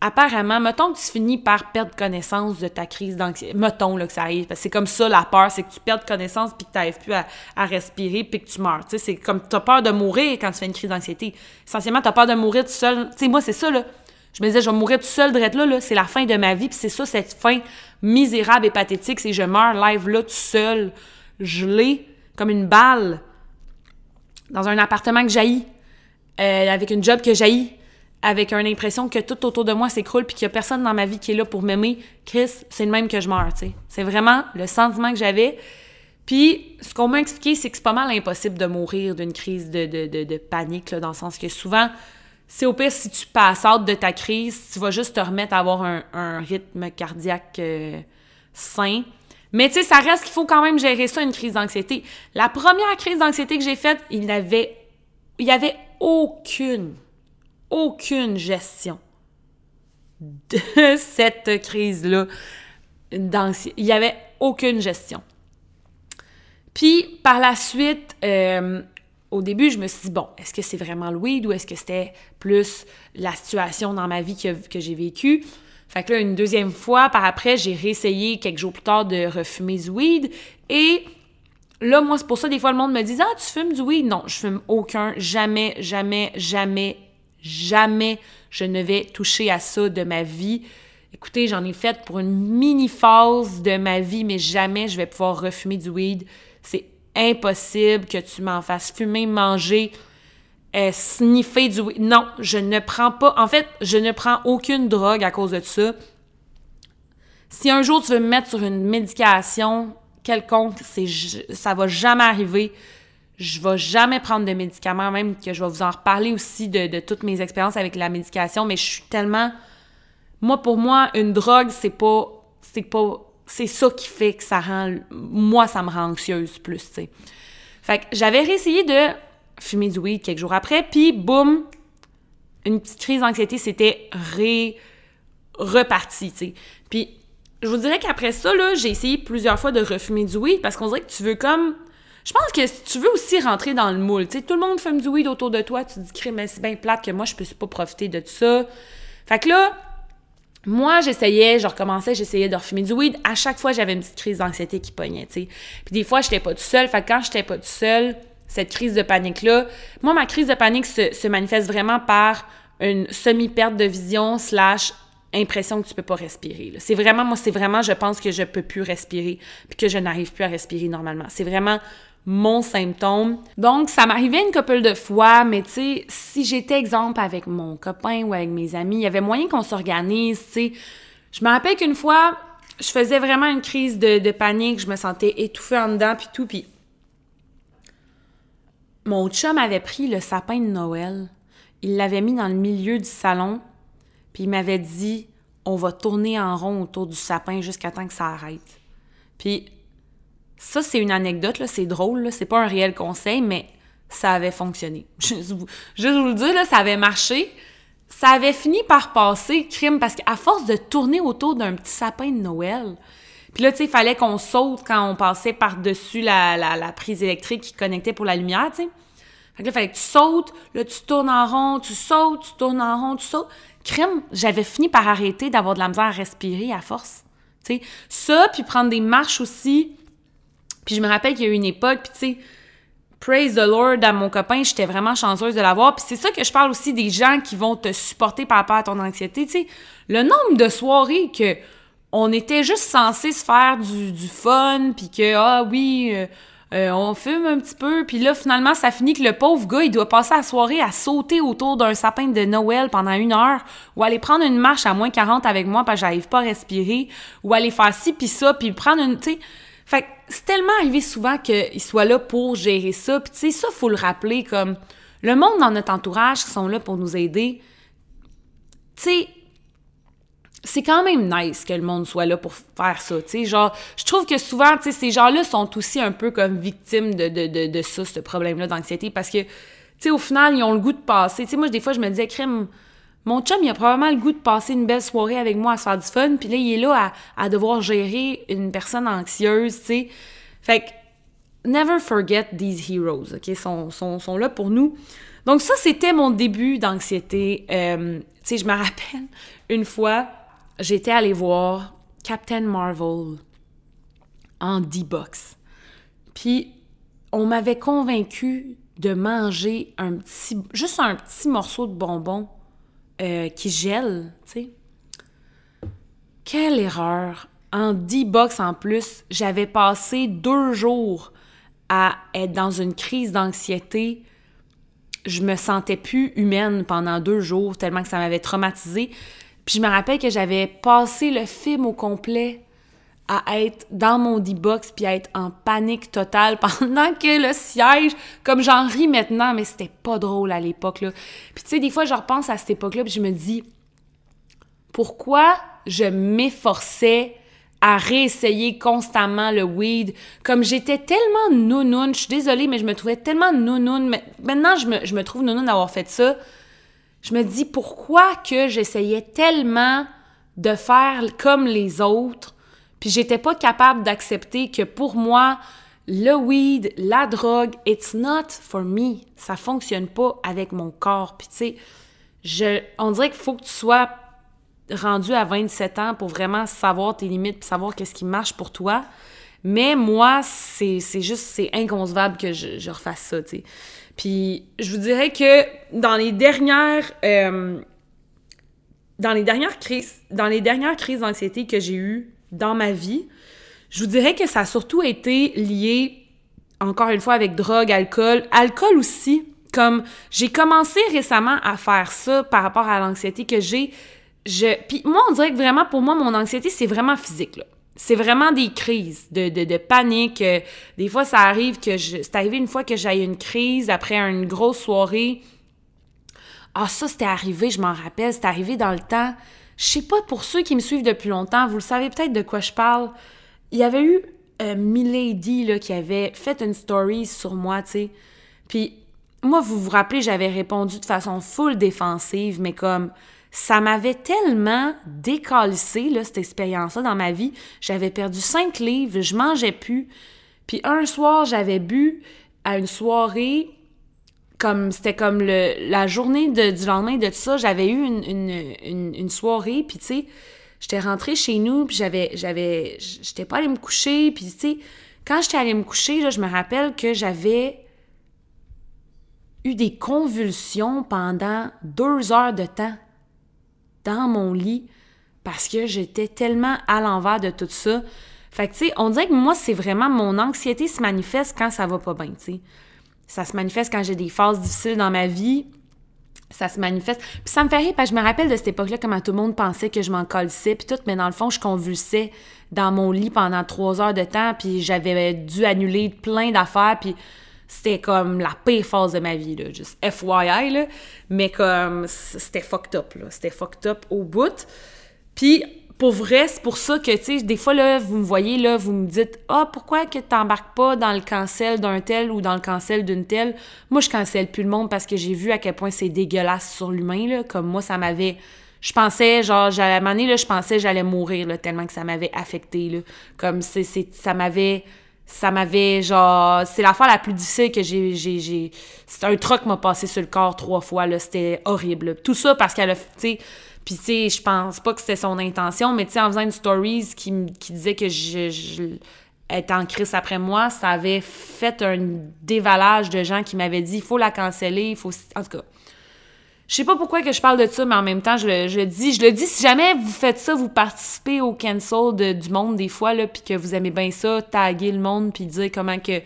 apparemment, mettons que tu finis par perdre connaissance de ta crise d'anxiété. Mettons là, que ça arrive. Parce que c'est comme ça la peur, c'est que tu perds connaissance puis que tu n'arrives plus à, respirer puis que tu meurs. Tu sais, c'est comme tu as peur de mourir quand tu fais une crise d'anxiété. Essentiellement, tu as peur de mourir tout seul. Tu sais, moi, c'est ça, là. Je me disais, je vais mourir tout seul, drette là, là. C'est la fin de ma vie, puis c'est ça, cette fin misérable et pathétique, c'est je meurs live là, tout seul, gelé, comme une balle dans un appartement que j'haïs, euh, avec une job que j'haïs, avec une impression que tout autour de moi s'écroule puis qu'il y a personne dans ma vie qui est là pour m'aimer, Chris, c'est le même que je meurs. C'est vraiment le sentiment que j'avais. Puis, ce qu'on m'a expliqué, c'est que c'est pas mal impossible de mourir d'une crise de, de, de, panique, là, dans le sens que souvent, c'est au pire si tu passes out de ta crise, tu vas juste te remettre à avoir un, un rythme cardiaque euh, sain. Mais tu sais, ça reste qu'il faut quand même gérer ça, une crise d'anxiété. La première crise d'anxiété que j'ai faite, il il y avait aucune, aucune gestion de cette crise-là d'anxiété. Il y avait aucune gestion. Puis, par la suite, euh, au début, je me suis dit, bon, est-ce que c'est vraiment le weed ou est-ce que c'était plus la situation dans ma vie que, que j'ai vécue? Fait que là, une deuxième fois, par après, j'ai réessayé quelques jours plus tard de refumer du weed. Et là, moi, c'est pour ça, des fois, le monde me dit Ah, tu fumes du weed? Non, je fume aucun. Jamais, jamais, jamais, jamais je ne vais toucher à ça de ma vie. Écoutez, j'en ai fait pour une mini phase de ma vie, mais jamais je vais pouvoir refumer du weed. C'est impossible que tu m'en fasses fumer, manger euh, sniffer du Non, je ne prends pas. En fait, je ne prends aucune drogue à cause de ça. Si un jour tu veux me mettre sur une médication quelconque, c'est ça va jamais arriver. Je vais jamais prendre de médicaments, même que je vais vous en reparler aussi de, toutes mes expériences avec la médication, mais je suis tellement. Moi, pour moi, une drogue, c'est pas. C'est pas. C'est ça qui fait que ça rend. Moi, ça me rend anxieuse plus, tu. Fait que j'avais réessayé de fumer du weed quelques jours après, puis boum, une petite crise d'anxiété, c'était ré... reparti, tu. Puis je vous dirais qu'après ça, j'ai essayé plusieurs fois de refumer du weed parce qu'on dirait que tu veux comme... Je pense que tu veux aussi rentrer dans le moule, tu tout le monde fume du weed autour de toi, tu te dis, mais c'est bien plate que moi, je peux pas profiter de ça. Fait que là, moi, j'essayais, je recommençais, j'essayais de refumer du weed. À chaque fois, j'avais une petite crise d'anxiété qui pognait, tu. Puis des fois, j'étais pas toute seule. Fait que quand j'étais pas toute seule, cette crise de panique-là, moi, ma crise de panique se, manifeste vraiment par une semi-perte de vision slash impression que tu peux pas respirer. C'est vraiment, moi, c'est vraiment, je pense que je peux plus respirer puis que je n'arrive plus à respirer normalement. C'est vraiment mon symptôme. Donc, ça m'arrivait une couple de fois, mais tu sais, si j'étais exemple avec mon copain ou avec mes amis, il y avait moyen qu'on s'organise, tu sais. Je me rappelle qu'une fois, je faisais vraiment une crise de, de, panique, je me sentais étouffée en dedans, puis tout, puis mon chum avait pris le sapin de Noël, il l'avait mis dans le milieu du salon, puis il m'avait dit on va tourner en rond autour du sapin jusqu'à temps que ça arrête. Puis ça, c'est une anecdote, c'est drôle, c'est pas un réel conseil, mais ça avait fonctionné. Juste vous, juste vous le dire, là, ça avait marché. Ça avait fini par passer, crime, parce qu'à force de tourner autour d'un petit sapin de Noël, puis là, tu sais, il fallait qu'on saute quand on passait par-dessus la, la, prise électrique qui connectait pour la lumière, tu sais. Fait que là, il fallait que tu sautes, là, tu tournes en rond, tu sautes, tu tournes en rond, tu sautes. Crime, j'avais fini par arrêter d'avoir de la misère à respirer à force. Tu sais, ça, puis prendre des marches aussi, puis je me rappelle qu'il y a eu une époque, puis tu sais, praise the Lord à mon copain, j'étais vraiment chanceuse de l'avoir. Puis c'est ça que je parle aussi des gens qui vont te supporter par rapport à ton anxiété. Tu sais, le nombre de soirées que on était juste censé se faire du, du fun, puis que, ah oui, euh, euh, on fume un petit peu, puis là, finalement, ça finit que le pauvre gars, il doit passer la soirée à sauter autour d'un sapin de Noël pendant une heure, ou aller prendre une marche à moins 40 avec moi parce que j'arrive pas à respirer, ou aller faire ci puis ça, puis prendre une, tu sais... Fait que c'est tellement arrivé souvent qu'il soit là pour gérer ça. Puis tu sais, ça, faut le rappeler comme le monde dans notre entourage qui sont là pour nous aider. Tu sais, c'est quand même nice que le monde soit là pour faire ça, tu sais, genre, je trouve que souvent, tu sais, ces gens-là sont aussi un peu comme victimes de, de, de, de ça, ce problème-là d'anxiété, parce que, tu sais, au final, ils ont le goût de passer, tu sais, moi, des fois, je me disais, crème, mon chum, il a probablement le goût de passer une belle soirée avec moi à se faire du fun, puis là, il est là à, à devoir gérer une personne anxieuse, tu sais. Fait que, never forget these heroes, OK? Sont, sont, sont là pour nous. Donc ça, c'était mon début d'anxiété. Euh, tu sais, je me rappelle, une fois, j'étais allée voir Captain Marvel en D-Box. Puis, on m'avait convaincu de manger un petit, juste un petit morceau de bonbon euh, qui gèle. Quelle erreur! En D-Box en plus, j'avais passé deux jours à être dans une crise d'anxiété. Je me sentais plus humaine pendant deux jours, tellement que ça m'avait traumatisée. Puis je me rappelle que j'avais passé le film au complet à être dans mon D-Box puis à être en panique totale pendant que le siège, comme j'en ris maintenant, mais c'était pas drôle à l'époque, là. Puis tu sais, des fois, je repense à cette époque-là puis je me dis, pourquoi je m'efforçais à réessayer constamment le weed? Comme j'étais tellement nounoun, je suis désolée, mais je me trouvais tellement nounoun. Maintenant, je me, je me trouve nounoun d'avoir fait ça. Je me dis pourquoi que j'essayais tellement de faire comme les autres puis j'étais pas capable d'accepter que pour moi, le weed, la drogue, it's not for me. Ça fonctionne pas avec mon corps. Puis tu sais, on dirait qu'il faut que tu sois rendu à 27 ans pour vraiment savoir tes limites puis savoir qu'est-ce qui marche pour toi. Mais moi, c'est juste, c'est inconcevable que je, refasse ça, tu sais. Puis je vous dirais que dans les dernières... Euh, dans les dernières crises, dans les dernières crises d'anxiété que j'ai eues, dans ma vie, je vous dirais que ça a surtout été lié, encore une fois, avec drogue, alcool. Alcool aussi, comme j'ai commencé récemment à faire ça par rapport à l'anxiété que j'ai. Je... Puis moi, on dirait que vraiment, pour moi, mon anxiété, c'est vraiment physique, là. C'est vraiment des crises de, de, panique. Des fois, ça arrive que je... C'est arrivé une fois que j'ai une crise après une grosse soirée. Ah, ça, c'était arrivé, je m'en rappelle. C'était arrivé dans le temps je sais pas, pour ceux qui me suivent depuis longtemps, vous le savez peut-être de quoi je parle. Il y avait eu euh, Milady là, qui avait fait une story sur moi, tu sais. Puis moi, vous vous rappelez, j'avais répondu de façon full défensive, mais comme ça m'avait tellement décalissé, là, cette expérience-là dans ma vie. J'avais perdu 5 livres, je mangeais plus. Puis un soir, j'avais bu à une soirée comme c'était comme le, la journée du lendemain de tout ça, j'avais eu une, une, une, soirée, puis tu sais, j'étais rentrée chez nous, puis j'avais, j'avais, j'étais pas allée me coucher, puis tu sais, quand j'étais allée me coucher, là, je me rappelle que j'avais eu des convulsions pendant deux heures de temps dans mon lit parce que j'étais tellement à l'envers de tout ça. Fait que, tu sais, on dirait que moi, c'est vraiment mon anxiété se manifeste quand ça va pas bien, tu sais. Ça se manifeste quand j'ai des phases difficiles dans ma vie. Ça se manifeste. Puis ça me fait rire parce que je me rappelle de cette époque-là comment tout le monde pensait que je m'en colissais puis tout, mais dans le fond, je convulsais dans mon lit pendant trois heures de temps puis j'avais dû annuler plein d'affaires puis c'était comme la pire phase de ma vie, là, juste FYI, là, mais comme c'était fucked up, là, c'était fucked up au bout. Puis pour vrai, c'est pour ça que, tu sais, des fois, là, vous me voyez, là, vous me dites « Ah, pourquoi que t'embarques pas dans le cancel d'un tel ou dans le cancel d'une telle? » Moi, je cancelle plus le monde parce que j'ai vu à quel point c'est dégueulasse sur l'humain, là. Comme moi, ça m'avait... Je pensais, genre, à un moment donné, je pensais j'allais mourir, tellement que ça m'avait affecté, là. Comme, c'est... Ça m'avait... Ça m'avait, genre... C'est la fois la plus difficile que j'ai... j'ai, C'est un truc m'a passé sur le corps trois fois, là. C'était horrible. Tout ça parce qu'elle a... Tu puis, tu sais, je pense pas que c'était son intention, mais tu sais, en faisant une stories qui, qui disait que je, était en crise après moi, ça avait fait un dévalage de gens qui m'avaient dit il faut la canceller, il faut. En tout cas. Je sais pas pourquoi que je parle de ça, mais en même temps, je le, dis. Je le dis, si jamais vous faites ça, vous participez au cancel du monde des fois, là, puis que vous aimez bien ça, taguer le monde, puis dire comment que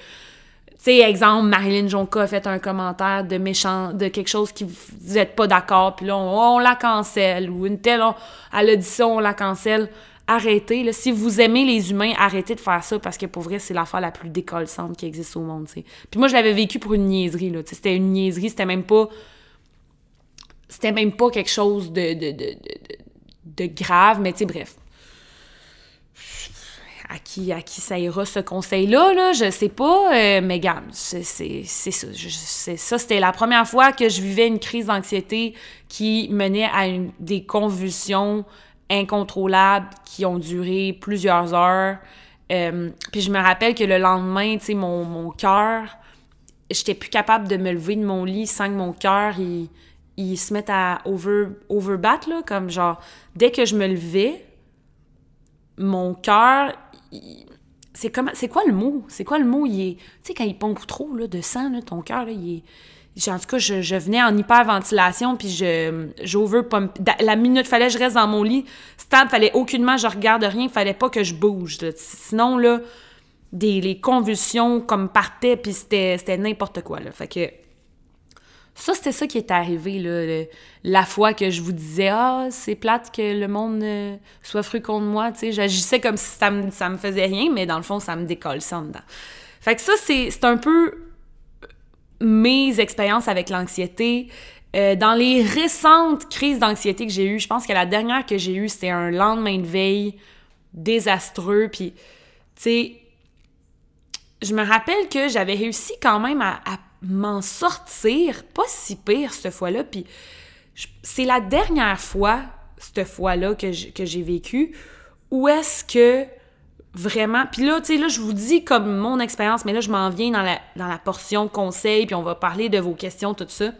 tu sais, exemple, Marilyn Jonka a fait un commentaire de méchant, de quelque chose qui vous n'êtes pas d'accord, puis là, on, la cancelle, ou une telle, elle a on la cancelle. Arrêtez. Si vous aimez les humains, arrêtez de faire ça, parce que pour vrai, c'est l'affaire la plus décollante qui existe au monde, tu Puis moi, je l'avais vécu pour une niaiserie, là. C'était une niaiserie, c'était même pas... C'était même pas quelque chose de, de, de, de, grave, mais tu sais, bref à qui, à qui ça ira ce conseil-là, là, je sais pas, euh, mais gamme, c'est ça. Ça, c'était la première fois que je vivais une crise d'anxiété qui menait à des convulsions incontrôlables qui ont duré plusieurs heures. Euh, puis je me rappelle que le lendemain, tu mon, mon cœur, j'étais plus capable de me lever de mon lit sans que mon cœur, il, il se mette à over, overbat, là, comme genre, dès que je me levais, mon cœur, c'est comment c'est quoi le mot? C'est quoi le mot? Il tu sais quand il pompe trop là, de sang là, ton cœur il est en tout cas je, venais en hyperventilation puis je j'over la minute fallait je reste dans mon lit stable fallait aucunement je regarde rien fallait pas que je bouge sinon là des les convulsions comme partaient puis c'était c'était n'importe quoi là. Fait que ça, c'était ça qui est arrivé, là, la fois que je vous disais « Ah, c'est plate que le monde euh, soit fru contre moi », tu sais, j'agissais comme si ça me, ça me faisait rien, mais dans le fond, ça me décolle ça dedans. Fait que ça, c'est un peu mes expériences avec l'anxiété. Euh, dans les récentes crises d'anxiété que j'ai eues, je pense que la dernière que j'ai eue, c'était un lendemain de veille désastreux, puis, tu sais, je me rappelle que j'avais réussi quand même à m'en sortir, pas si pire cette fois-là. Puis c'est la dernière fois, cette fois-là, que j'ai vécu, où est-ce que vraiment. Puis là, tu sais, là, je vous dis comme mon expérience, mais là, je m'en viens dans la, dans la portion conseil, puis on va parler de vos questions, tout ça.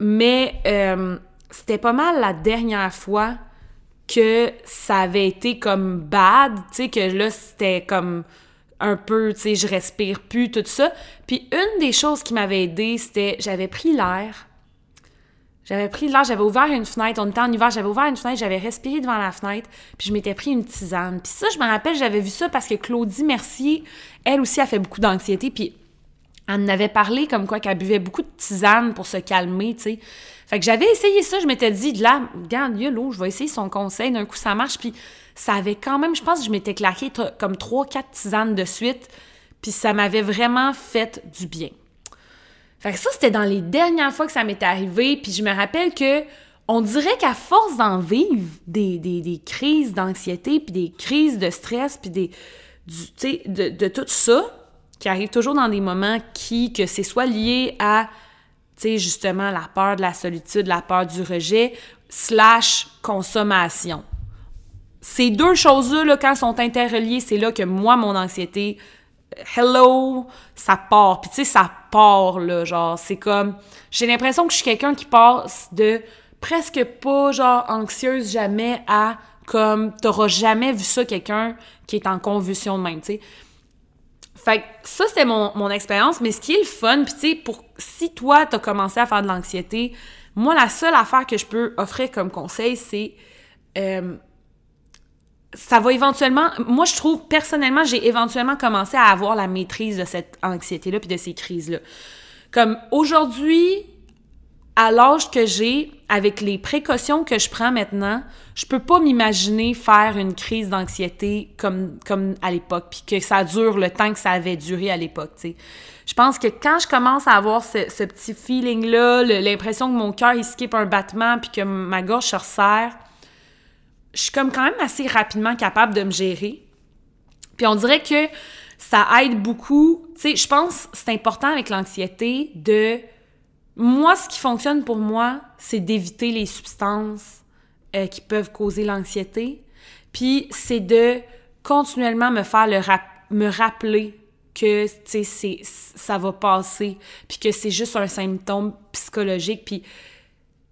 Mais euh, c'était pas mal la dernière fois que ça avait été comme bad, tu sais, que là, c'était comme un peu, tu sais, je respire plus, tout ça. Puis une des choses qui m'avait aidé, c'était, j'avais pris l'air. J'avais pris l'air, j'avais ouvert une fenêtre, on était en hiver, j'avais ouvert une fenêtre, j'avais respiré devant la fenêtre, puis je m'étais pris une tisane. Puis ça, je me rappelle, j'avais vu ça parce que Claudie Mercier, elle aussi, a fait beaucoup d'anxiété, puis elle en avait parlé comme quoi qu'elle buvait beaucoup de tisane pour se calmer, tu sais. Fait que j'avais essayé ça, je m'étais dit, là, regarde, l'eau, je vais essayer son conseil, d'un coup ça marche, puis ça avait quand même, je pense que je m'étais claqué comme trois, quatre tisanes de suite, puis ça m'avait vraiment fait du bien. Fait que ça, c'était dans les dernières fois que ça m'était arrivé, puis je me rappelle que on dirait qu'à force d'en vivre des, crises d'anxiété, puis des crises de stress, puis des, de, de tout ça, qui arrive toujours dans des moments qui, que c'est soit lié à, tu sais, justement, la peur de la solitude, la peur du rejet, slash consommation ces deux choses-là, quand elles sont interreliées, c'est là que moi, mon anxiété hello, ça part. Puis tu sais, ça part, là, genre, c'est comme... J'ai l'impression que je suis quelqu'un qui passe de presque pas, genre, anxieuse jamais à comme t'auras jamais vu ça quelqu'un qui est en convulsion de même, tu sais. Fait que ça, c'était mon, mon expérience, mais ce qui est le fun, puis tu sais, pour si toi, t'as commencé à faire de l'anxiété, moi, la seule affaire que je peux offrir comme conseil, c'est euh, ça va éventuellement. Moi, je trouve personnellement, j'ai éventuellement commencé à avoir la maîtrise de cette anxiété-là puis de ces crises-là. Comme aujourd'hui, à l'âge que j'ai, avec les précautions que je prends maintenant, je peux pas m'imaginer faire une crise d'anxiété comme, comme à l'époque, puis que ça dure le temps que ça avait duré à l'époque, tu sais. Je pense que quand je commence à avoir ce, ce petit feeling-là, l'impression que mon cœur, il skip un battement, puis que ma gorge se resserre, je suis comme quand même assez rapidement capable de me gérer. Puis on dirait que ça aide beaucoup. Tu sais, je pense que c'est important avec l'anxiété de moi, ce qui fonctionne pour moi, c'est d'éviter les substances euh, qui peuvent causer l'anxiété. Puis c'est de continuellement me faire le me rappeler que tu sais ça va passer puis que c'est juste un symptôme psychologique puis tu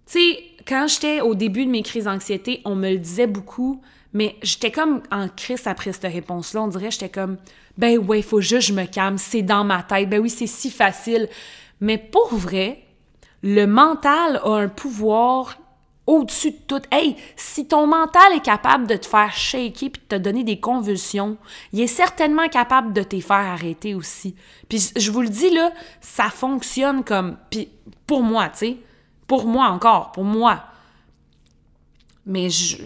sais quand j'étais au début de mes crises d'anxiété, on me le disait beaucoup, mais j'étais comme en crise après cette réponse-là. On dirait, j'étais comme, ben ouais, il faut juste que je me calme, c'est dans ma tête. Ben oui, c'est si facile. Mais pour vrai, le mental a un pouvoir au-dessus de tout. Hey, si ton mental est capable de te faire shaker puis de te donner des convulsions, il est certainement capable de te faire arrêter aussi. Puis je vous le dis là, ça fonctionne comme puis pour moi, tu sais, pour moi encore, pour moi. Mais je,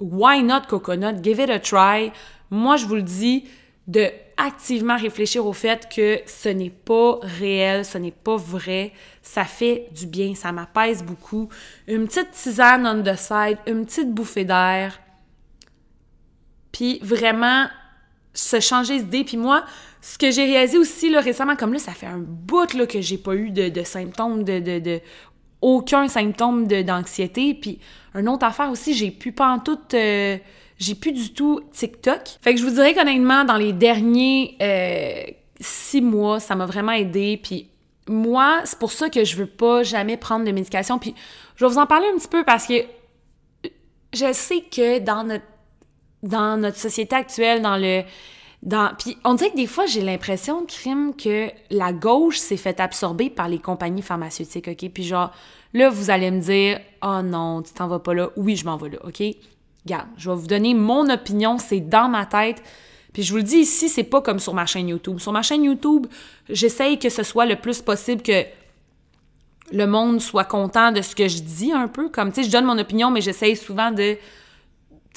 why not coconut? Give it a try. Moi, je vous le dis, de activement réfléchir au fait que ce n'est pas réel, ce n'est pas vrai, ça fait du bien, ça m'apaise beaucoup. Une petite tisane on the side, une petite bouffée d'air, puis vraiment se changer d'idée. Puis moi, ce que j'ai réalisé aussi récemment, comme là, ça fait un bout que j'ai pas eu de, symptômes, de, de, aucun symptôme d'anxiété. Puis une autre affaire aussi, j'ai pu pas en tout... Euh, j'ai plus du tout TikTok. Fait que je vous dirais qu'honnêtement, dans les derniers euh, six mois, ça m'a vraiment aidé. Puis moi, c'est pour ça que je veux pas jamais prendre de médication. Puis je vais vous en parler un petit peu parce que je sais que dans notre, dans notre société actuelle, dans le... Puis on dirait que des fois, j'ai l'impression, crime, que la gauche s'est fait absorber par les compagnies pharmaceutiques, OK? Puis genre, là, vous allez me dire, « Oh non, tu t'en vas pas là. » Oui, je m'en vais là, OK? Regarde, je vais vous donner mon opinion, c'est dans ma tête. Puis je vous le dis ici, c'est pas comme sur ma chaîne YouTube. Sur ma chaîne YouTube, j'essaye que ce soit le plus possible que le monde soit content de ce que je dis un peu. Comme, tu sais, je donne mon opinion, mais j'essaye souvent de,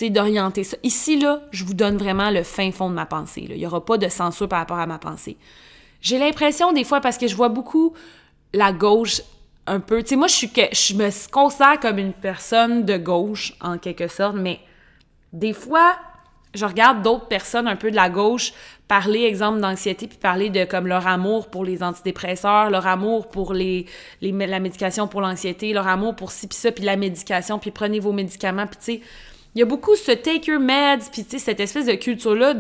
d'orienter ça. Ici, là, je vous donne vraiment le fin fond de ma pensée. Il n'y aura pas de censure par rapport à ma pensée. J'ai l'impression, des fois, parce que je vois beaucoup la gauche un peu. Tu sais, moi, je suis je me considère comme une personne de gauche, en quelque sorte, mais des fois, je regarde d'autres personnes un peu de la gauche parler, exemple, d'anxiété, puis parler de comme leur amour pour les antidépresseurs, leur amour pour les, les la médication pour l'anxiété, leur amour pour ci, puis ça, puis la médication, puis prenez vos médicaments, puis tu sais, il y a beaucoup ce take your meds, puis cette espèce de culture-là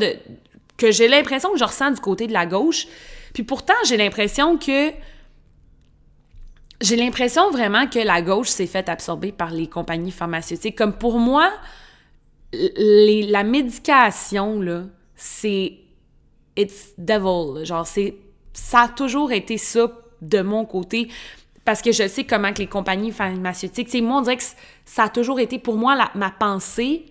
que j'ai l'impression que je ressens du côté de la gauche. Puis pourtant, j'ai l'impression que j'ai l'impression vraiment que la gauche s'est faite absorber par les compagnies pharmaceutiques. Comme pour moi, la médication, là, c'est it's devil. Genre, c'est ça a toujours été ça de mon côté parce que je sais comment que les compagnies pharmaceutiques, tu moi on dirait que ça a toujours été pour moi ma pensée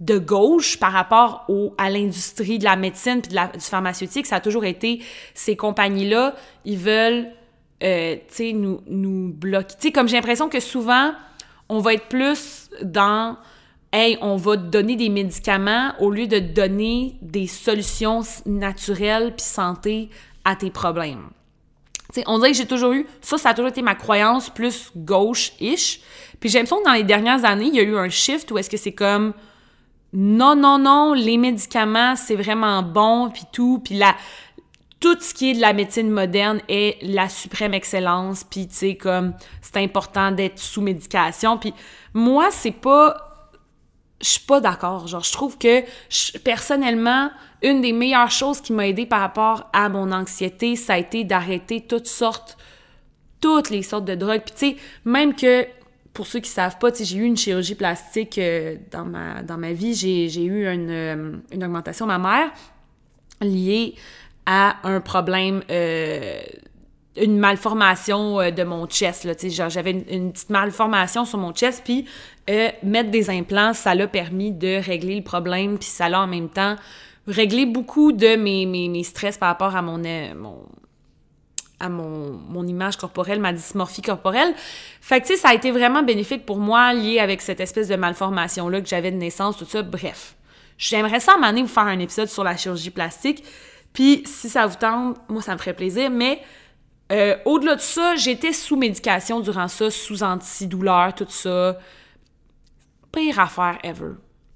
de gauche par rapport au, à l'industrie de la médecine puis de la, du pharmaceutique, ça a toujours été ces compagnies là, ils veulent euh, tu sais, nous, nous bloquer. Tu sais, comme j'ai l'impression que souvent, on va être plus dans hey, on va donner des médicaments au lieu de donner des solutions naturelles puis santé à tes problèmes. On dirait que j'ai toujours eu, ça, ça a toujours été ma croyance plus gauche-ish. Puis j'ai l'impression que dans les dernières années, il y a eu un shift où est-ce que c'est comme, non, non, non, les médicaments, c'est vraiment bon, puis tout, puis la, tout ce qui est de la médecine moderne est la suprême excellence, puis tu sais, comme, c'est important d'être sous médication. Puis moi, c'est pas... je suis pas d'accord. Genre, je trouve que personnellement, une des meilleures choses qui m'a aidé par rapport à mon anxiété, ça a été d'arrêter toutes sortes, toutes les sortes de drogues. Puis tu sais, même que pour ceux qui savent pas, j'ai eu une chirurgie plastique euh, dans, ma, dans ma vie. J'ai eu une, euh, une augmentation mammaire liée à un problème euh, une malformation euh, de mon chest. J'avais une, petite malformation sur mon chest, puis euh, mettre des implants, ça l'a permis de régler le problème, puis ça l'a en même temps réglé beaucoup de mes, mes, stress par rapport à mon, euh, mon image corporelle, ma dysmorphie corporelle. Fait que, ça a été vraiment bénéfique pour moi, lié avec cette espèce de malformation-là que j'avais de naissance, tout ça. Bref, j'aimerais ça, à vous faire un épisode sur la chirurgie plastique. Puis, si ça vous tente, moi, ça me ferait plaisir. Mais euh, au-delà de ça, j'étais sous médication durant ça, sous antidouleur, tout ça. Pire affaire ever.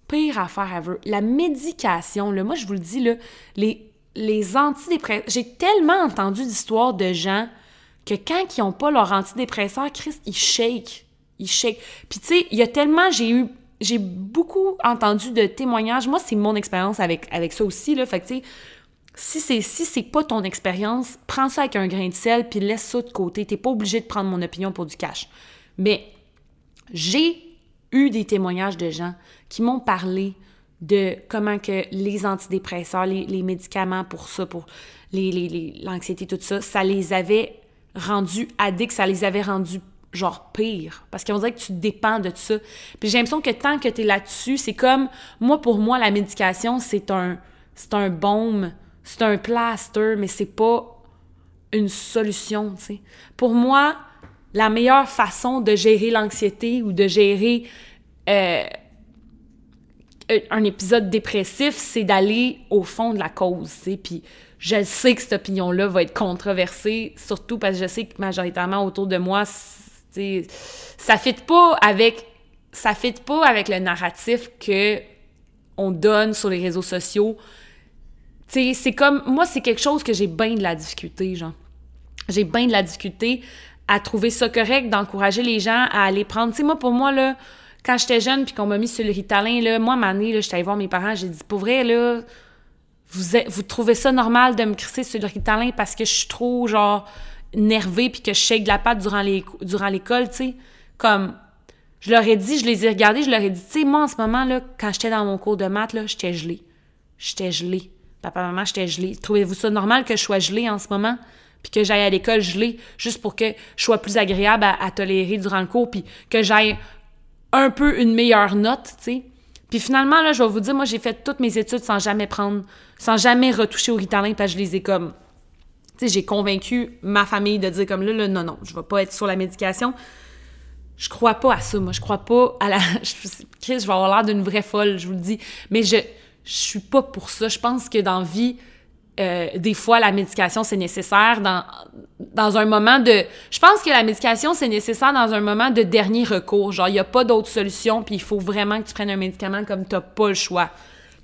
Pire affaire ever. La médication, moi je vous le dis, là, les, les antidépresseurs. J'ai tellement entendu d'histoires de gens que quand ils n'ont pas leur antidépresseur, Christ, ils shake. Ils shake. Puis tu sais, il y a tellement, j'ai eu, j'ai beaucoup entendu de témoignages. Moi, c'est mon expérience avec, avec ça aussi. Fait que tu sais, si c'est si c'est pas ton expérience, prends ça avec un grain de sel puis laisse ça de côté. T'es pas obligé de prendre mon opinion pour du cash. Mais j'ai eu des témoignages de gens qui m'ont parlé de comment que les antidépresseurs, les, médicaments pour ça, pour l'anxiété, les, tout ça, ça les avait rendus addicts, ça les avait rendus genre pire. Parce qu'on dirait que tu dépends de ça. Puis j'ai l'impression que tant que tu es là-dessus, c'est comme, moi, pour moi, la médication, c'est un, c'est un baume c'est un plaster, mais c'est pas une solution, tu sais. Pour moi, la meilleure façon de gérer l'anxiété ou de gérer euh, un épisode dépressif, c'est d'aller au fond de la cause, tu sais. Puis je sais que cette opinion-là va être controversée, surtout parce que je sais que majoritairement autour de moi, ça fit pas avec ça fit pas avec le narratif que on donne sur les réseaux sociaux c'est comme, moi, c'est quelque chose que j'ai bien de la difficulté, genre. J'ai bien de la difficulté à trouver ça correct, d'encourager les gens à aller prendre. Tu sais, moi, pour moi, là, quand j'étais jeune puis qu'on m'a mis sur le Ritalin, là, moi, ma année, là, j'étais allée voir mes parents, j'ai dit, pour vrai, là, vous, vous trouvez ça normal de me crisser sur le Ritalin parce que je suis trop, genre, nervée puis que je shake de la patte durant les durant l'école, tu sais? Comme, je leur ai dit, je les ai regardés, je leur ai dit, tu sais, moi, en ce moment, là, quand j'étais dans mon cours de maths, là, j'étais gelée. J'étais gelée. Papa, maman, j'étais gelée. Trouvez-vous ça normal que je sois gelée en ce moment? Puis que j'aille à l'école gelée juste pour que je sois plus agréable à, tolérer durant le cours, puis que j'aille un peu une meilleure note, tu sais. Puis finalement, là, je vais vous dire, moi, j'ai fait toutes mes études sans jamais prendre, sans jamais retoucher au Ritalin, parce que je les ai comme... Tu sais, j'ai convaincu ma famille de dire comme là, là, non, non, je vais pas être sur la médication. Je crois pas à ça, moi. Je crois pas à la... Chris, je vais avoir l'air d'une vraie folle, je vous le dis. Mais je je suis pas pour ça. Je pense que dans vie, euh, des fois, la médication, c'est nécessaire dans, dans un moment de... Je pense que la médication, c'est nécessaire dans un moment de dernier recours. Genre, il n'y a pas d'autre solution, puis il faut vraiment que tu prennes un médicament comme tu n'as pas le choix.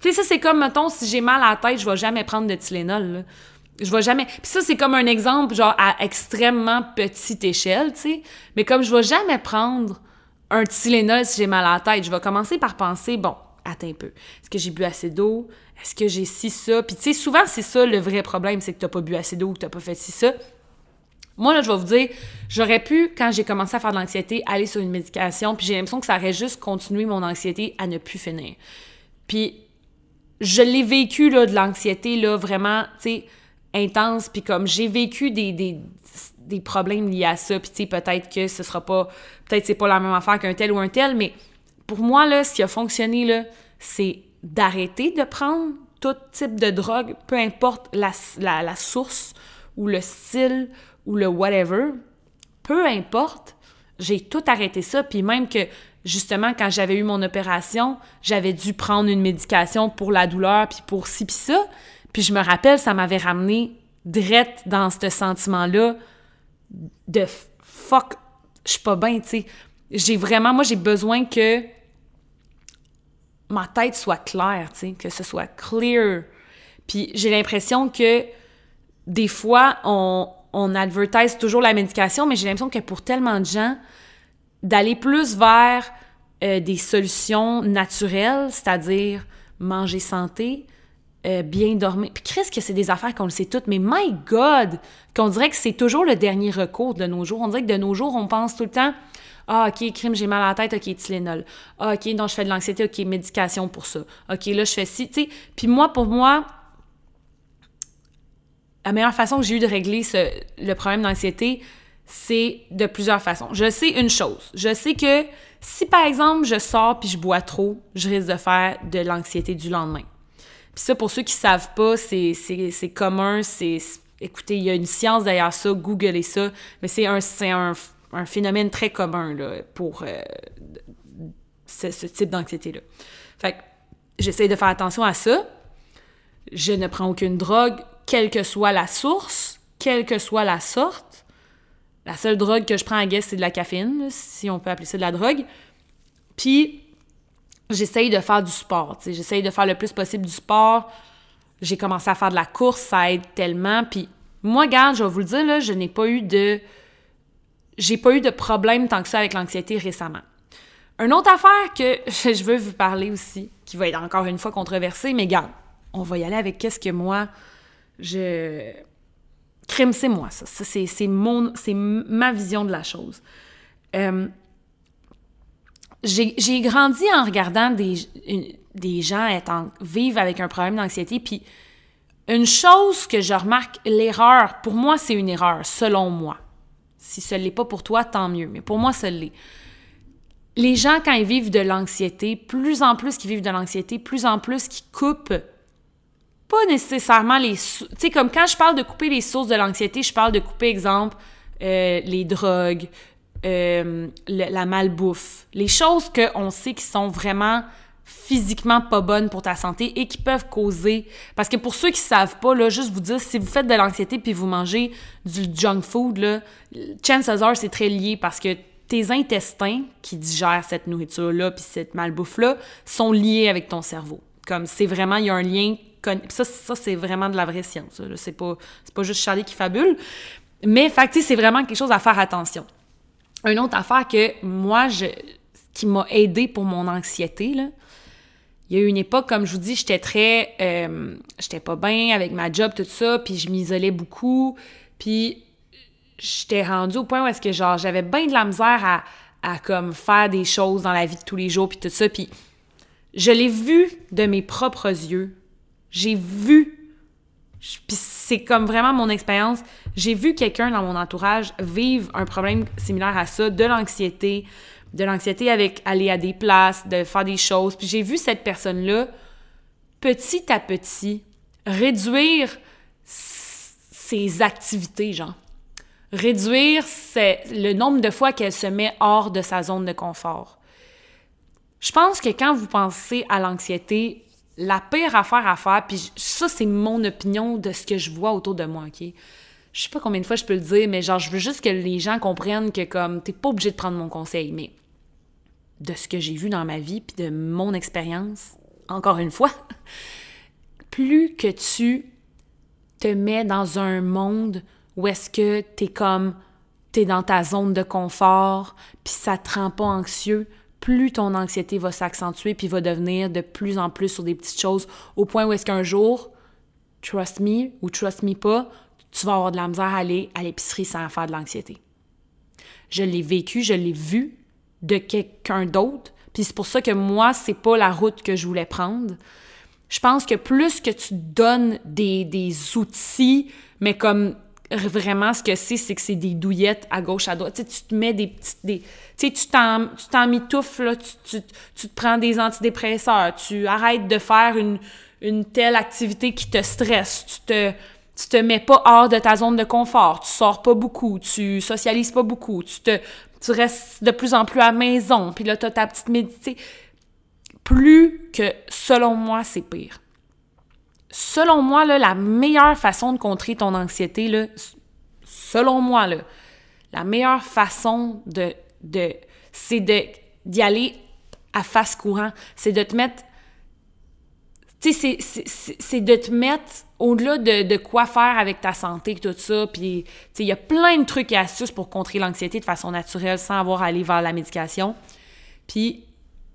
Tu sais, ça, c'est comme, mettons, si j'ai mal à la tête, je vais jamais prendre de Tylenol, Je vais jamais... Puis ça, c'est comme un exemple, genre, à extrêmement petite échelle, tu sais. Mais comme je vais jamais prendre un Tylenol si j'ai mal à la tête, je vais commencer par penser, bon, attends peu. Est-ce que j'ai bu assez d'eau? Est-ce que j'ai ci, ça? Puis tu sais, souvent, c'est ça le vrai problème, c'est que t'as pas bu assez d'eau ou que t'as pas fait ci, ça. Moi, là, je vais vous dire, j'aurais pu, quand j'ai commencé à faire de l'anxiété, aller sur une médication, puis j'ai l'impression que ça aurait juste continué mon anxiété à ne plus finir. Puis, je l'ai vécu, là, de l'anxiété, là, vraiment, tu sais, intense, puis comme j'ai vécu des, des, problèmes liés à ça, puis tu sais, peut-être que ce sera pas, peut-être c'est pas la même affaire qu'un tel ou un tel, mais pour moi, là, ce qui a fonctionné, c'est d'arrêter de prendre tout type de drogue, peu importe la, la, source ou le style ou le whatever, peu importe, j'ai tout arrêté ça, puis même que justement quand j'avais eu mon opération, j'avais dû prendre une médication pour la douleur puis pour ci puis ça, puis je me rappelle ça m'avait ramené direct dans ce sentiment là de fuck, je suis pas bien, tu sais. J'ai vraiment moi j'ai besoin que ma tête soit claire, tu sais, que ce soit clear. Puis j'ai l'impression que des fois, on, on advertise toujours la médication, mais j'ai l'impression que pour tellement de gens, d'aller plus vers euh, des solutions naturelles, c'est-à-dire manger santé, euh, bien dormir. Puis Chris, que c'est des affaires qu'on le sait toutes, mais my God, qu'on dirait que c'est toujours le dernier recours de nos jours. On dirait que de nos jours, on pense tout le temps ah, OK, crime, j'ai mal à la tête, OK, Tylenol. Ah, OK, donc je fais de l'anxiété, OK, médication pour ça. OK, là, je fais ci, tu sais. Puis moi, pour moi, la meilleure façon que j'ai eu de régler ce, le problème d'anxiété, c'est de plusieurs façons. Je sais une chose. Je sais que si, par exemple, je sors puis je bois trop, je risque de faire de l'anxiété du lendemain. Puis ça, pour ceux qui savent pas, c'est commun, c'est... Écoutez, il y a une science derrière ça, googlez ça, mais c'est un, un, un, phénomène très commun pour euh, ce, ce, type d'anxiété-là. Fait que j'essaie de faire attention à ça. Je ne prends aucune drogue, quelle que soit la source, quelle que soit la sorte. La seule drogue que je prends à guess, c'est de la caféine, si on peut appeler ça de la drogue. Puis, j'essaye de faire du sport. J'essaye de faire le plus possible du sport. J'ai commencé à faire de la course, ça aide tellement. Puis, moi, garde, je vais vous le dire, là, je n'ai pas eu de. J'ai pas eu de problème tant que ça avec l'anxiété récemment. Une autre affaire que je veux vous parler aussi, qui va être encore une fois controversée, mais garde, on va y aller avec qu'est-ce que moi, je... Crime, c'est moi, ça. c'est, mon, ma vision de la chose. Euh, j'ai, grandi en regardant des, des gens être vivre avec un problème d'anxiété, puis une chose que je remarque, l'erreur, pour moi, c'est une erreur, selon moi. Si ce n'est pas pour toi, tant mieux, mais pour moi, ça l'est. Les gens, quand ils vivent de l'anxiété, plus en plus qu'ils vivent de l'anxiété, plus en plus qu'ils coupent pas nécessairement les... Tu sais, comme quand je parle de couper les sources de l'anxiété, je parle de couper, exemple, euh, les drogues, euh, la malbouffe, les choses qu'on sait qui sont vraiment physiquement pas bonnes pour ta santé et qui peuvent causer... Parce que pour ceux qui savent pas, là, juste vous dire, si vous faites de l'anxiété puis vous mangez du junk food, là, chances are, c'est très lié parce que tes intestins qui digèrent cette nourriture-là puis cette malbouffe-là sont liés avec ton cerveau. Comme c'est vraiment, il y a un lien ça, ça c'est vraiment de la vraie science. C'est pas, pas juste Charlie qui fabule. Mais, fait c'est vraiment quelque chose à faire attention. Une autre affaire que moi, je, qui m'a aidé pour mon anxiété, là, il y a eu une époque, comme je vous dis, j'étais très... Euh, j'étais pas bien avec ma job, tout ça, puis je m'isolais beaucoup, puis j'étais rendue au point où est-ce que, genre, j'avais bien de la misère à, à, comme, faire des choses dans la vie de tous les jours, puis tout ça, puis je l'ai vu de mes propres yeux. J'ai vu, puis c'est comme vraiment mon expérience, j'ai vu quelqu'un dans mon entourage vivre un problème similaire à ça, de l'anxiété, de l'anxiété avec aller à des places, de faire des choses. Puis j'ai vu cette personne-là, petit à petit, réduire ses activités, genre. Réduire le nombre de fois qu'elle se met hors de sa zone de confort. Je pense que quand vous pensez à l'anxiété, la pire affaire à faire, puis ça, c'est mon opinion de ce que je vois autour de moi, OK? Je sais pas combien de fois je peux le dire, mais genre, je veux juste que les gens comprennent que, comme, t'es pas obligé de prendre mon conseil, mais de ce que j'ai vu dans ma vie, puis de mon expérience, encore une fois, plus que tu te mets dans un monde où est-ce que t'es comme, t'es dans ta zone de confort, puis ça te rend pas anxieux, plus ton anxiété va s'accentuer puis va devenir de plus en plus sur des petites choses au point où est-ce qu'un jour, trust me ou trust me pas, tu vas avoir de la misère à aller à l'épicerie sans faire de l'anxiété. Je l'ai vécu, je l'ai vu de quelqu'un d'autre, puis c'est pour ça que moi, c'est pas la route que je voulais prendre. Je pense que plus que tu donnes des, des outils, mais comme vraiment, ce que c'est, c'est que c'est des douillettes à gauche, à droite. Tu, sais, tu te mets des petites... Des, tu sais, tu t'en, t'en là, tu, tu, tu, te prends des antidépresseurs, tu arrêtes de faire une, une telle activité qui te stresse, tu te, tu te mets pas hors de ta zone de confort, tu sors pas beaucoup, tu socialises pas beaucoup, tu te tu restes de plus en plus à la maison, puis là, tu as ta petite médité. Plus que, selon moi, c'est pire selon moi, la meilleure façon de contrer ton anxiété, selon moi, la meilleure façon de, de c'est d'y aller à face courant. C'est de te mettre. C'est de te mettre au-delà de, de, quoi faire avec ta santé, tout ça. Puis, tu sais, il y a plein de trucs et astuces pour contrer l'anxiété de façon naturelle sans avoir à aller vers la médication. Puis,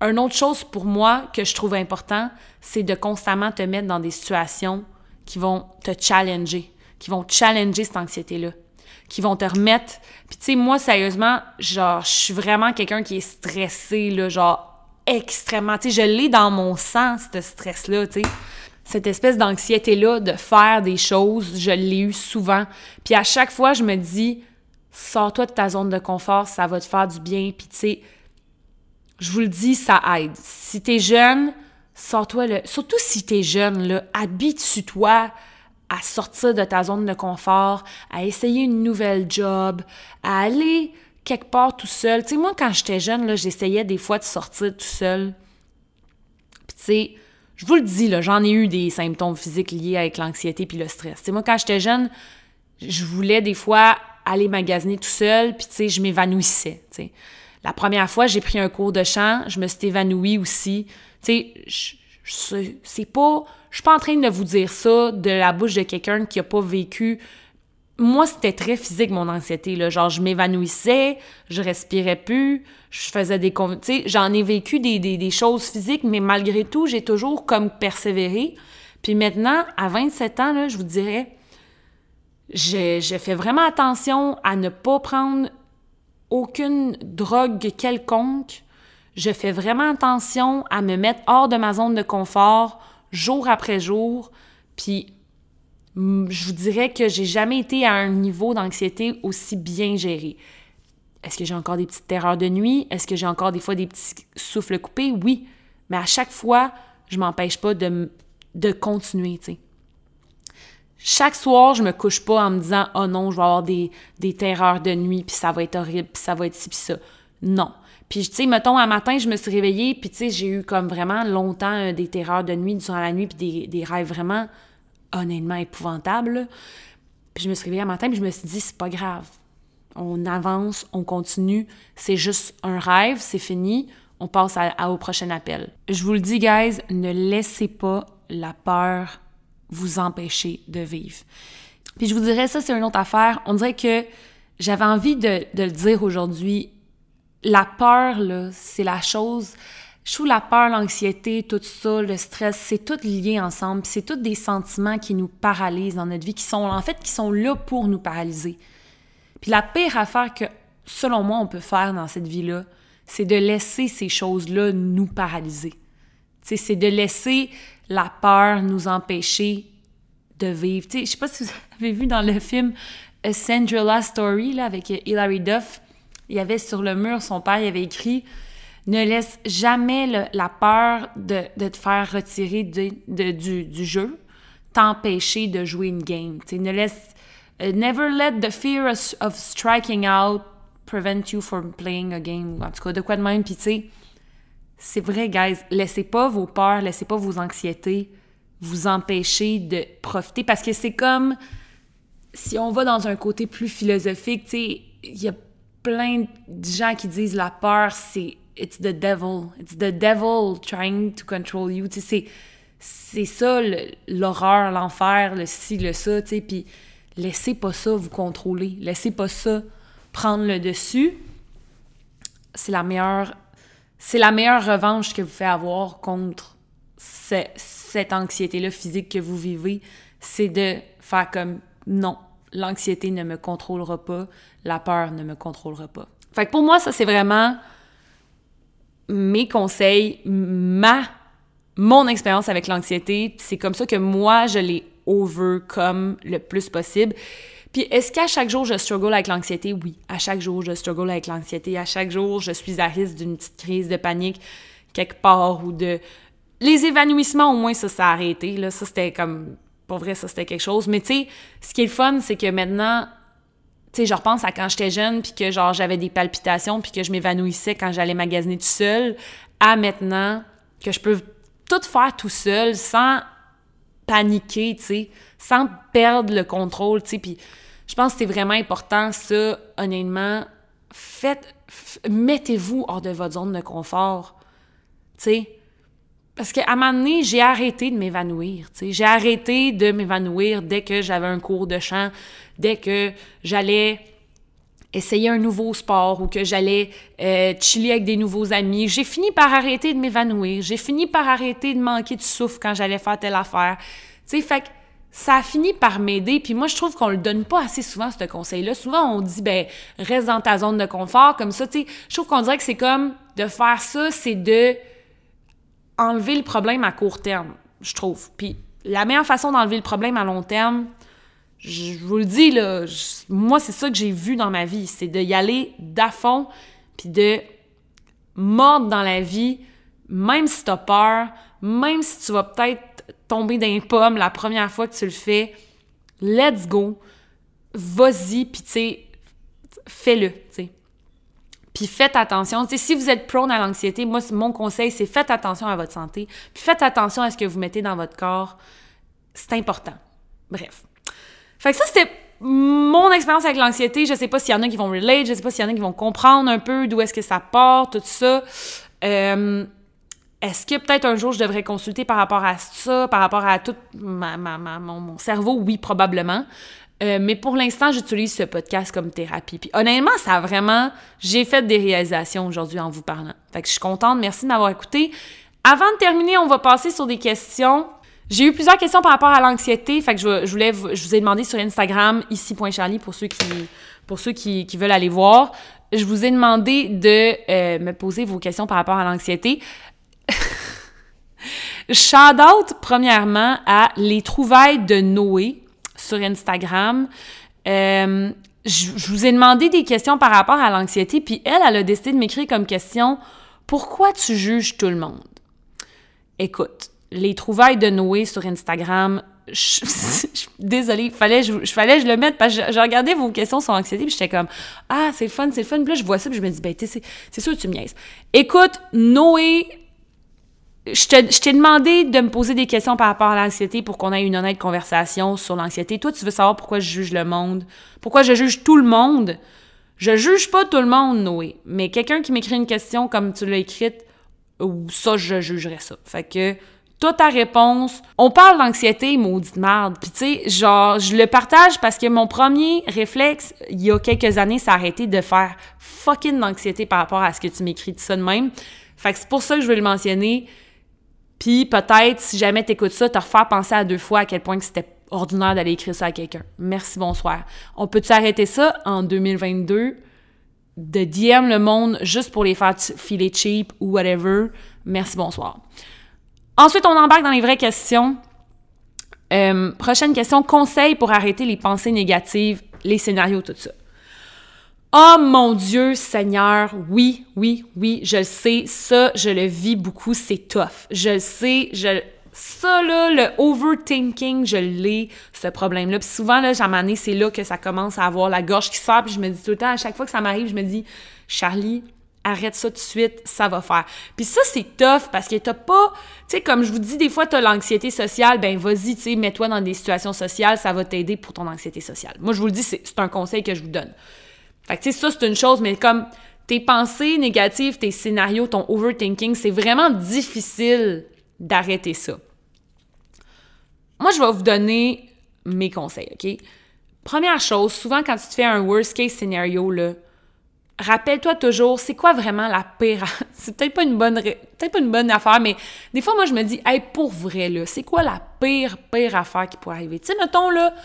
Une autre chose pour moi que je trouve important, c'est de constamment te mettre dans des situations qui vont te challenger, qui vont challenger cette anxiété-là, qui vont te remettre. Puis tu sais, moi, sérieusement, genre, je suis vraiment quelqu'un qui est stressé, là, genre, extrêmement. Tu sais, je l'ai dans mon sang, ce stress-là, tu sais. Cette espèce d'anxiété-là de faire des choses, je l'ai eu souvent. Puis à chaque fois, je me dis, sors-toi de ta zone de confort, ça va te faire du bien. Puis tu sais, je vous le dis, ça aide. Si t'es jeune, sors-toi le. Surtout si t'es jeune, là, habitue-toi à sortir de ta zone de confort, à essayer une nouvelle job, à aller quelque part tout seul. Tu sais, moi, quand j'étais jeune, j'essayais des fois de sortir tout seul. Puis tu sais, je vous le dis, j'en ai eu des symptômes physiques liés avec l'anxiété puis le stress. Tu sais, moi, quand j'étais jeune, je voulais des fois aller magasiner tout seul, puis tu sais, je m'évanouissais, tu sais. La première fois, j'ai pris un cours de chant, je me suis évanouie aussi. Tu sais, c'est pas... Je suis pas en train de vous dire ça de la bouche de quelqu'un qui a pas vécu... Moi, c'était très physique, mon anxiété, là. Genre, je m'évanouissais, je respirais plus, je faisais des... Tu sais, j'en ai vécu des, des, des choses physiques, mais malgré tout, j'ai toujours comme persévéré. Puis maintenant, à 27 ans, là, je vous dirais, j'ai fait vraiment attention à ne pas prendre aucune drogue quelconque. Je fais vraiment attention à me mettre hors de ma zone de confort jour après jour. Puis je vous dirais que j'ai jamais été à un niveau d'anxiété aussi bien géré. Est-ce que j'ai encore des petites terreurs de nuit? Est-ce que j'ai encore des fois des petits souffles coupés? Oui. Mais à chaque fois, je m'empêche pas de, de continuer. Chaque soir, je me couche pas en me disant oh non, je vais avoir des, des terreurs de nuit puis ça va être horrible, puis ça va être ci puis ça. Non. Puis tu sais, mettons un matin, je me suis réveillée puis tu sais, j'ai eu comme vraiment longtemps euh, des terreurs de nuit durant la nuit puis des, des rêves vraiment honnêtement épouvantables. Puis je me suis réveillée un matin puis je me suis dit c'est pas grave. On avance, on continue, c'est juste un rêve, c'est fini, on passe à, au prochain appel. Je vous le dis guys, ne laissez pas la peur vous empêcher de vivre. Puis je vous dirais, ça, c'est une autre affaire. On dirait que j'avais envie de, de, le dire aujourd'hui. La peur, là, c'est la chose. Je trouve la peur, l'anxiété, tout ça, le stress, c'est tout lié ensemble. C'est tous des sentiments qui nous paralysent dans notre vie, qui sont, en fait, qui sont là pour nous paralyser. Puis la pire affaire que, selon moi, on peut faire dans cette vie-là, c'est de laisser ces choses-là nous paralyser. C'est de laisser la peur nous empêcher de vivre. Je sais pas si vous avez vu dans le film A Cinderella Story là, avec Hilary Duff, il y avait sur le mur, son père il avait écrit Ne laisse jamais la peur de, de, te faire retirer de, du, jeu, t'empêcher de jouer une game. Tu sais, ne laisse. Uh, never let the fear of, of, striking out prevent you from playing a game. En tout cas, de quoi de même. Puis tu sais, c'est vrai, guys, laissez pas vos peurs, laissez pas vos anxiétés vous empêcher de profiter parce que c'est comme si on va dans un côté plus philosophique, tu sais, il y a plein de gens qui disent la peur c'est it's the devil, it's the devil trying to control you, sais, c'est ça l'horreur, l'enfer, le ci, le ça, tu sais, puis laissez pas ça vous contrôler, laissez pas ça prendre le dessus. C'est la meilleure c'est la meilleure revanche que vous faites avoir contre cette anxiété-là physique que vous vivez, c'est de faire comme non, l'anxiété ne me contrôlera pas, la peur ne me contrôlera pas. Fait que pour moi, ça c'est vraiment mes conseils, ma mon expérience avec l'anxiété, c'est comme ça que moi je l'ai overcome le plus possible. Puis est-ce qu'à chaque jour je struggle avec l'anxiété? Oui, à chaque jour je struggle avec l'anxiété. À chaque jour je suis à risque d'une petite crise de panique quelque part ou de... Les évanouissements, au moins, ça s'est arrêté. Là. Ça, c'était comme... Pour vrai, ça, c'était quelque chose. Mais tu sais, ce qui est le fun, c'est que maintenant, tu sais, je repense à quand j'étais jeune, puis que genre j'avais des palpitations, puis que je m'évanouissais quand j'allais magasiner tout seul, à maintenant que je peux tout faire tout seul sans paniquer, tu sans perdre le contrôle, tu sais. Puis je pense que c'est vraiment important, ça, honnêtement. Faites, mettez-vous hors de votre zone de confort, tu. Parce qu'à un moment donné, j'ai arrêté de m'évanouir. J'ai arrêté de m'évanouir dès que j'avais un cours de chant, dès que j'allais essayer un nouveau sport ou que j'allais euh, chiller avec des nouveaux amis. J'ai fini par arrêter de m'évanouir. J'ai fini par arrêter de manquer de souffle quand j'allais faire telle affaire. Tu fait que ça a fini par m'aider. Puis moi, je trouve qu'on le donne pas assez souvent, ce conseil-là. Souvent, on dit, ben, reste dans ta zone de confort, comme ça, tu sais. Je trouve qu'on dirait que c'est comme de faire ça, c'est de enlever le problème à court terme, je trouve. Puis la meilleure façon d'enlever le problème à long terme, je vous le dis, là, moi, c'est ça que j'ai vu dans ma vie. C'est d'y aller d'à fond, puis de mordre dans la vie, même si t'as peur, même si tu vas peut-être tomber dans les pommes la première fois que tu le fais. Let's go. Vas-y, puis tu sais, fais-le, tu sais. Puis faites attention. Si vous êtes prone à l'anxiété, moi, mon conseil, c'est faites attention à votre santé. Puis faites attention à ce que vous mettez dans votre corps. C'est important. Bref. Fait que ça, c'était mon expérience avec l'anxiété. Je sais pas s'il y en a qui vont relate, je sais pas s'il y en a qui vont comprendre un peu d'où est-ce que ça part, tout ça. Euh, est-ce que peut-être un jour je devrais consulter par rapport à ça, par rapport à tout ma, mon, cerveau? Oui, probablement. Euh, mais pour l'instant, j'utilise ce podcast comme thérapie. Puis honnêtement, ça a vraiment... J'ai fait des réalisations aujourd'hui en vous parlant. Fait que je suis contente. Merci de m'avoir écouté. Avant de terminer, on va passer sur des questions. J'ai eu plusieurs questions par rapport à l'anxiété. Fait que je, voulais... Je vous ai demandé sur Instagram, ici.charlie, pour ceux qui, pour ceux qui, qui, veulent aller voir. Je vous ai demandé de euh, me poser vos questions par rapport à l'anxiété. Shout out, premièrement, à les trouvailles de Noé sur Instagram. Euh, je, vous ai demandé des questions par rapport à l'anxiété, puis elle, elle a décidé de m'écrire comme question Pourquoi tu juges tout le monde? Écoute, les trouvailles de Noé sur Instagram, je, désolée, fallait, je, fallait je le mette parce que je, regardais vos questions sur l'anxiété puis j'étais comme ah c'est fun c'est fun puis là je vois ça puis je me dis ben c'est sûr que tu me niaises. Écoute Noé je t'ai demandé de me poser des questions par rapport à l'anxiété pour qu'on ait une honnête conversation sur l'anxiété. Toi, tu veux savoir pourquoi je juge le monde, pourquoi je juge tout le monde? Je juge pas tout le monde, Noé, mais quelqu'un qui m'écrit une question comme tu l'as écrite, ça, je jugerais ça. Fait que, toi, ta réponse, on parle d'anxiété, maudite merde. Puis tu sais, genre, je le partage parce que mon premier réflexe, il y a quelques années, ça a arrêté de faire fucking d'anxiété par rapport à ce que tu m'écris de ça de même. Fait que c'est pour ça que je veux le mentionner. Puis peut-être, si jamais t'écoutes ça, te refaire penser à deux fois à quel point que c'était ordinaire d'aller écrire ça à quelqu'un. Merci, bonsoir. On peut-tu arrêter ça en 2022? De DM le monde juste pour les faire filer cheap ou whatever. Merci, bonsoir. Ensuite, on embarque dans les vraies questions. Euh, prochaine question, conseil pour arrêter les pensées négatives, les scénarios, tout ça. Oh mon Dieu, Seigneur, oui, oui, oui, je le sais, ça, je le vis beaucoup, c'est tough. Je le sais, je... Ça, là, le overthinking, je l'ai, ce problème-là. Puis souvent, là, à c'est là que ça commence à avoir la gorge qui sort, puis je me dis tout le temps, à chaque fois que ça m'arrive, je me dis, Charlie, arrête ça tout de suite, ça va faire. Puis ça, c'est tough parce que t'as pas, tu sais, comme je vous dis, des fois, t'as l'anxiété sociale, ben vas-y, tu sais, mets-toi dans des situations sociales, ça va t'aider pour ton anxiété sociale. Moi, je vous le dis, c'est un conseil que je vous donne. Fait que, tu sais, ça, c'est une chose, mais comme tes pensées négatives, tes scénarios, ton overthinking, c'est vraiment difficile d'arrêter ça. Moi, je vais vous donner mes conseils, OK? Première chose, souvent quand tu te fais un worst case scénario, là, rappelle-toi toujours, c'est quoi vraiment la pire... c'est peut-être pas une bonne peut-être pas une bonne affaire, mais des fois, moi, je me dis, hey, pour vrai, là, c'est quoi la pire, pire affaire qui pourrait arriver? Tu sais, mettons, là,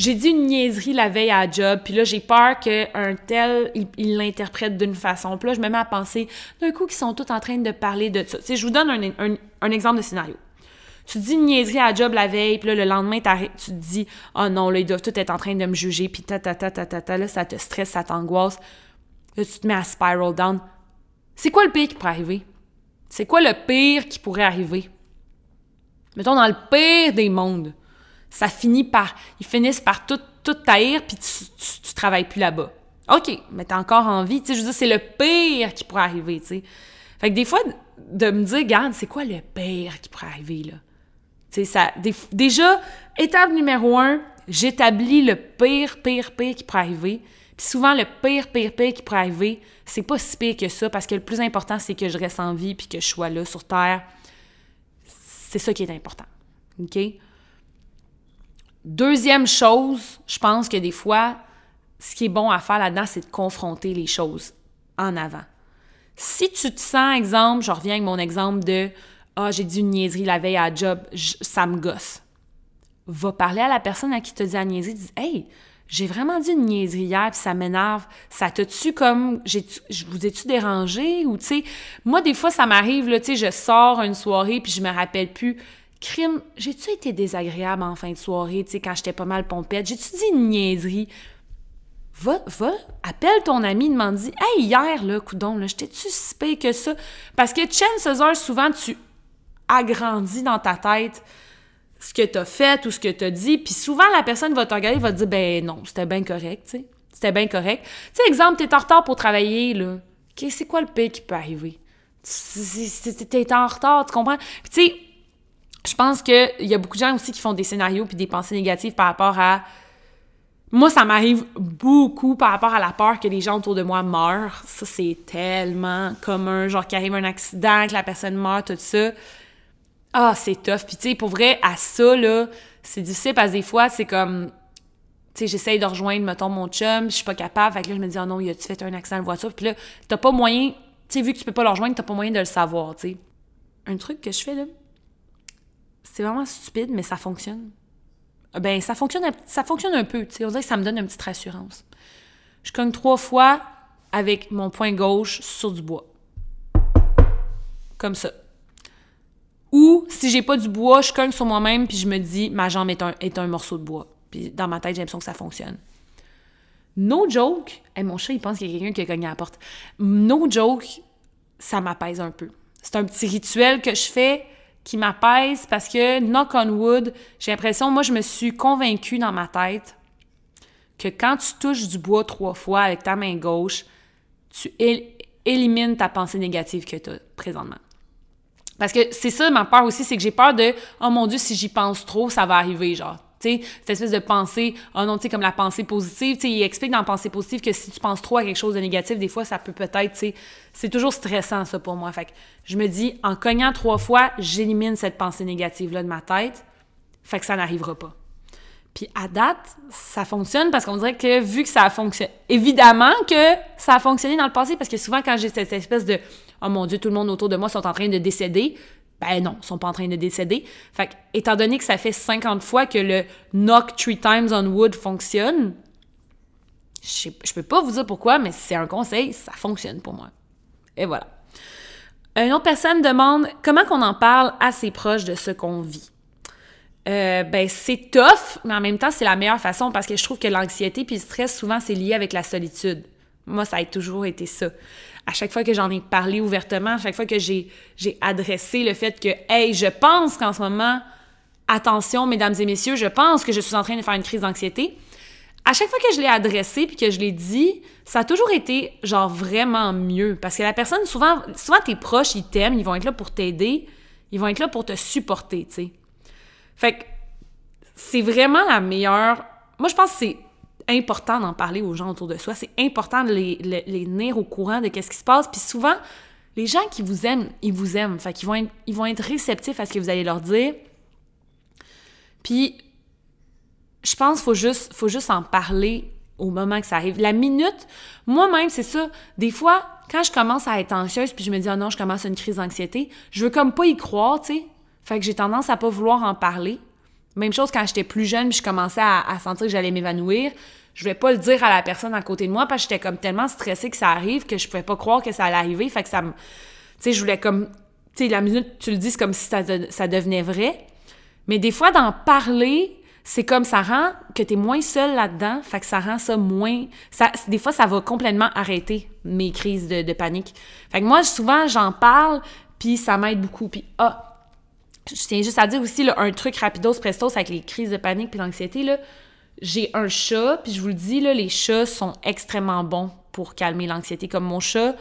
j'ai dit une niaiserie la veille à job, puis là, j'ai peur qu'un tel, il l'interprète d'une façon. Puis là, je me mets à penser, d'un coup, qu'ils sont tous en train de parler de ça. Tu sais, je vous donne un, exemple de scénario. Tu dis une niaiserie à job la veille, puis là, le lendemain, tu te dis, oh non, là, ils doivent tous être en train de me juger, puis ta, ta, ta, ta, ta, ta, là, ça te stresse, ça t'angoisse. Là, tu te mets à spiral down. C'est quoi le pire qui pourrait arriver? C'est quoi le pire qui pourrait arriver? Mettons dans le pire des mondes ça finit par. Ils finissent par tout, tout taïr, puis tu, tu, travailles plus là-bas. OK, mais t'as encore envie. Tu sais, je veux dire, c'est le pire qui pourrait arriver, tu sais. Fait que des fois, de me dire, regarde, c'est quoi le pire qui pourrait arriver, là? Tu sais, ça. déjà, étape numéro un, j'établis le pire, pire, pire qui pourrait arriver. Puis souvent, le pire, pire, pire qui pourrait arriver, c'est pas si pire que ça, parce que le plus important, c'est que je reste en vie puis que je sois là sur Terre. C'est ça qui est important. OK? Deuxième chose, je pense que des fois, ce qui est bon à faire là-dedans, c'est de confronter les choses en avant. Si tu te sens, exemple, je reviens avec mon exemple de Ah, j'ai dit une niaiserie la veille à job, ça me gosse. Va parler à la personne à qui te dit la niaiserie, dis Hey, j'ai vraiment dit une niaiserie hier, puis ça m'énerve. Ça te tue comme, je vous ai-tu dérangé? Ou, tu sais, moi, des fois, ça m'arrive, là, tu sais, je sors une soirée, puis je me rappelle plus. Crime, j'ai-tu été désagréable en fin de soirée, tu sais, quand j'étais pas mal pompette? J'ai-tu dit une niaiserie? Va, va, appelle ton ami, demande dit Hey, hier, là, coudon, là, j'étais-tu si que ça? Parce que chances are, souvent, tu agrandis dans ta tête ce que tu as fait ou ce que tu as dit, puis souvent, la personne va te regarder va te dire Ben non, c'était bien correct, tu sais. C'était bien correct. Tu sais, exemple, t'es en retard pour travailler, là. C'est quoi le pire qui peut arriver? T'es en retard, tu comprends? Puis tu sais, je pense qu'il y a beaucoup de gens aussi qui font des scénarios puis des pensées négatives par rapport à moi, ça m'arrive beaucoup par rapport à la peur que les gens autour de moi meurent. Ça, c'est tellement commun. Genre qu'il arrive un accident, que la personne meurt, tout ça. Ah, c'est tough. Puis, tu sais, pour vrai, à ça, là, c'est difficile parce que des fois, c'est comme. Tu sais, j'essaye de rejoindre, mettons, mon chum, je suis pas capable. Fait que là, je me dis, oh non, il a-tu fait un accident de voiture? Puis là, t'as pas moyen. Tu sais, vu que tu peux pas le rejoindre, t'as pas moyen de le savoir, tu sais. Un truc que je fais, là, c'est vraiment stupide, mais ça fonctionne ben ça fonctionne, ça fonctionne un peu. sais On dirait que ça me donne une petite rassurance. Je cogne trois fois avec mon poing gauche sur du bois. Comme ça. Ou si j'ai pas du bois, je cogne sur moi-même puis je me dis ma jambe est un, est un morceau de bois. Puis dans ma tête, j'ai l'impression que ça fonctionne. No joke, mon chat il pense qu'il y a quelqu'un qui a cogné à la porte. No joke, ça m'apaise un peu. C'est un petit rituel que je fais qui m'apaise parce que, knock on wood, j'ai l'impression, moi, je me suis convaincue dans ma tête que quand tu touches du bois trois fois avec ta main gauche, tu élimines ta pensée négative que tu as présentement. Parce que c'est ça ma peur aussi, c'est que j'ai peur de oh mon dieu, si j'y pense trop, ça va arriver genre. Tu sais, cette espèce de pensée, oh non, tu sais, comme la pensée positive, tu sais, il explique dans la pensée positive que si tu penses trop à quelque chose de négatif, des fois, ça peut peut-être, tu sais, c'est toujours stressant, ça, pour moi. Fait que je me dis, en cognant trois fois, j'élimine cette pensée négative-là de ma tête, fait que ça n'arrivera pas. Puis à date, ça fonctionne parce qu'on dirait que vu que ça a fonctionné, évidemment que ça a fonctionné dans le passé parce que souvent quand j'ai cette espèce de oh mon dieu, tout le monde autour de moi sont en train de décéder, ben non, ils sont pas en train de décéder. Fait que, étant donné que ça fait 50 fois que le knock three times on wood fonctionne, je, peux pas vous dire pourquoi, mais c'est un conseil, ça fonctionne pour moi. Et voilà. Une autre personne demande comment qu'on en parle assez proche de ce qu'on vit. Euh, ben c'est tough, mais en même temps c'est la meilleure façon parce que je trouve que l'anxiété puis le stress souvent c'est lié avec la solitude. Moi ça a toujours été ça à chaque fois que j'en ai parlé ouvertement, à chaque fois que j'ai, adressé le fait que, hey, je pense qu'en ce moment, attention, mesdames et messieurs, je pense que je suis en train de faire une crise d'anxiété. À chaque fois que je l'ai adressé puis que je l'ai dit, ça a toujours été genre vraiment mieux parce que la personne souvent souvent tes proches, ils t'aiment, ils vont être là pour t'aider, ils vont être là pour te supporter, tu sais. Fait que c'est vraiment la meilleure moi je pense que c'est important d'en parler aux gens autour de soi. C'est important de les, les, tenir au courant de qu'est-ce qui se passe. Puis souvent, les gens qui vous aiment, ils vous aiment. Fait qu'ils vont ils vont être réceptifs à ce que vous allez leur dire. Puis, je pense qu'il faut juste, faut juste en parler au moment que ça arrive. La minute, moi-même, c'est ça. Des fois, quand je commence à être anxieuse, puis je me dis, oh non, je commence une crise d'anxiété, je veux comme pas y croire, tu sais. Fait que j'ai tendance à pas vouloir en parler. Même chose quand j'étais plus jeune, puis je commençais à, sentir que j'allais m'évanouir je vais pas le dire à la personne à côté de moi parce que j'étais comme tellement stressée que ça arrive que je pouvais pas croire que ça allait arriver. Fait que ça je voulais comme. Tu sais, la minute tu le dis, c'est comme si ça, ça devenait vrai. Mais des fois, d'en parler, c'est comme ça rend que tu es moins seul là-dedans, fait que ça rend ça moins. Ça, des fois, ça va complètement arrêter mes crises de, de panique. Fait que moi, souvent, j'en parle, puis ça m'aide beaucoup. Puis, ah, je tiens juste à dire aussi un truc rapidos prestos avec les crises de panique puis l'anxiété, là j'ai un chat, puis je vous le dis, là, les chats sont extrêmement bons pour calmer l'anxiété. Comme mon chat,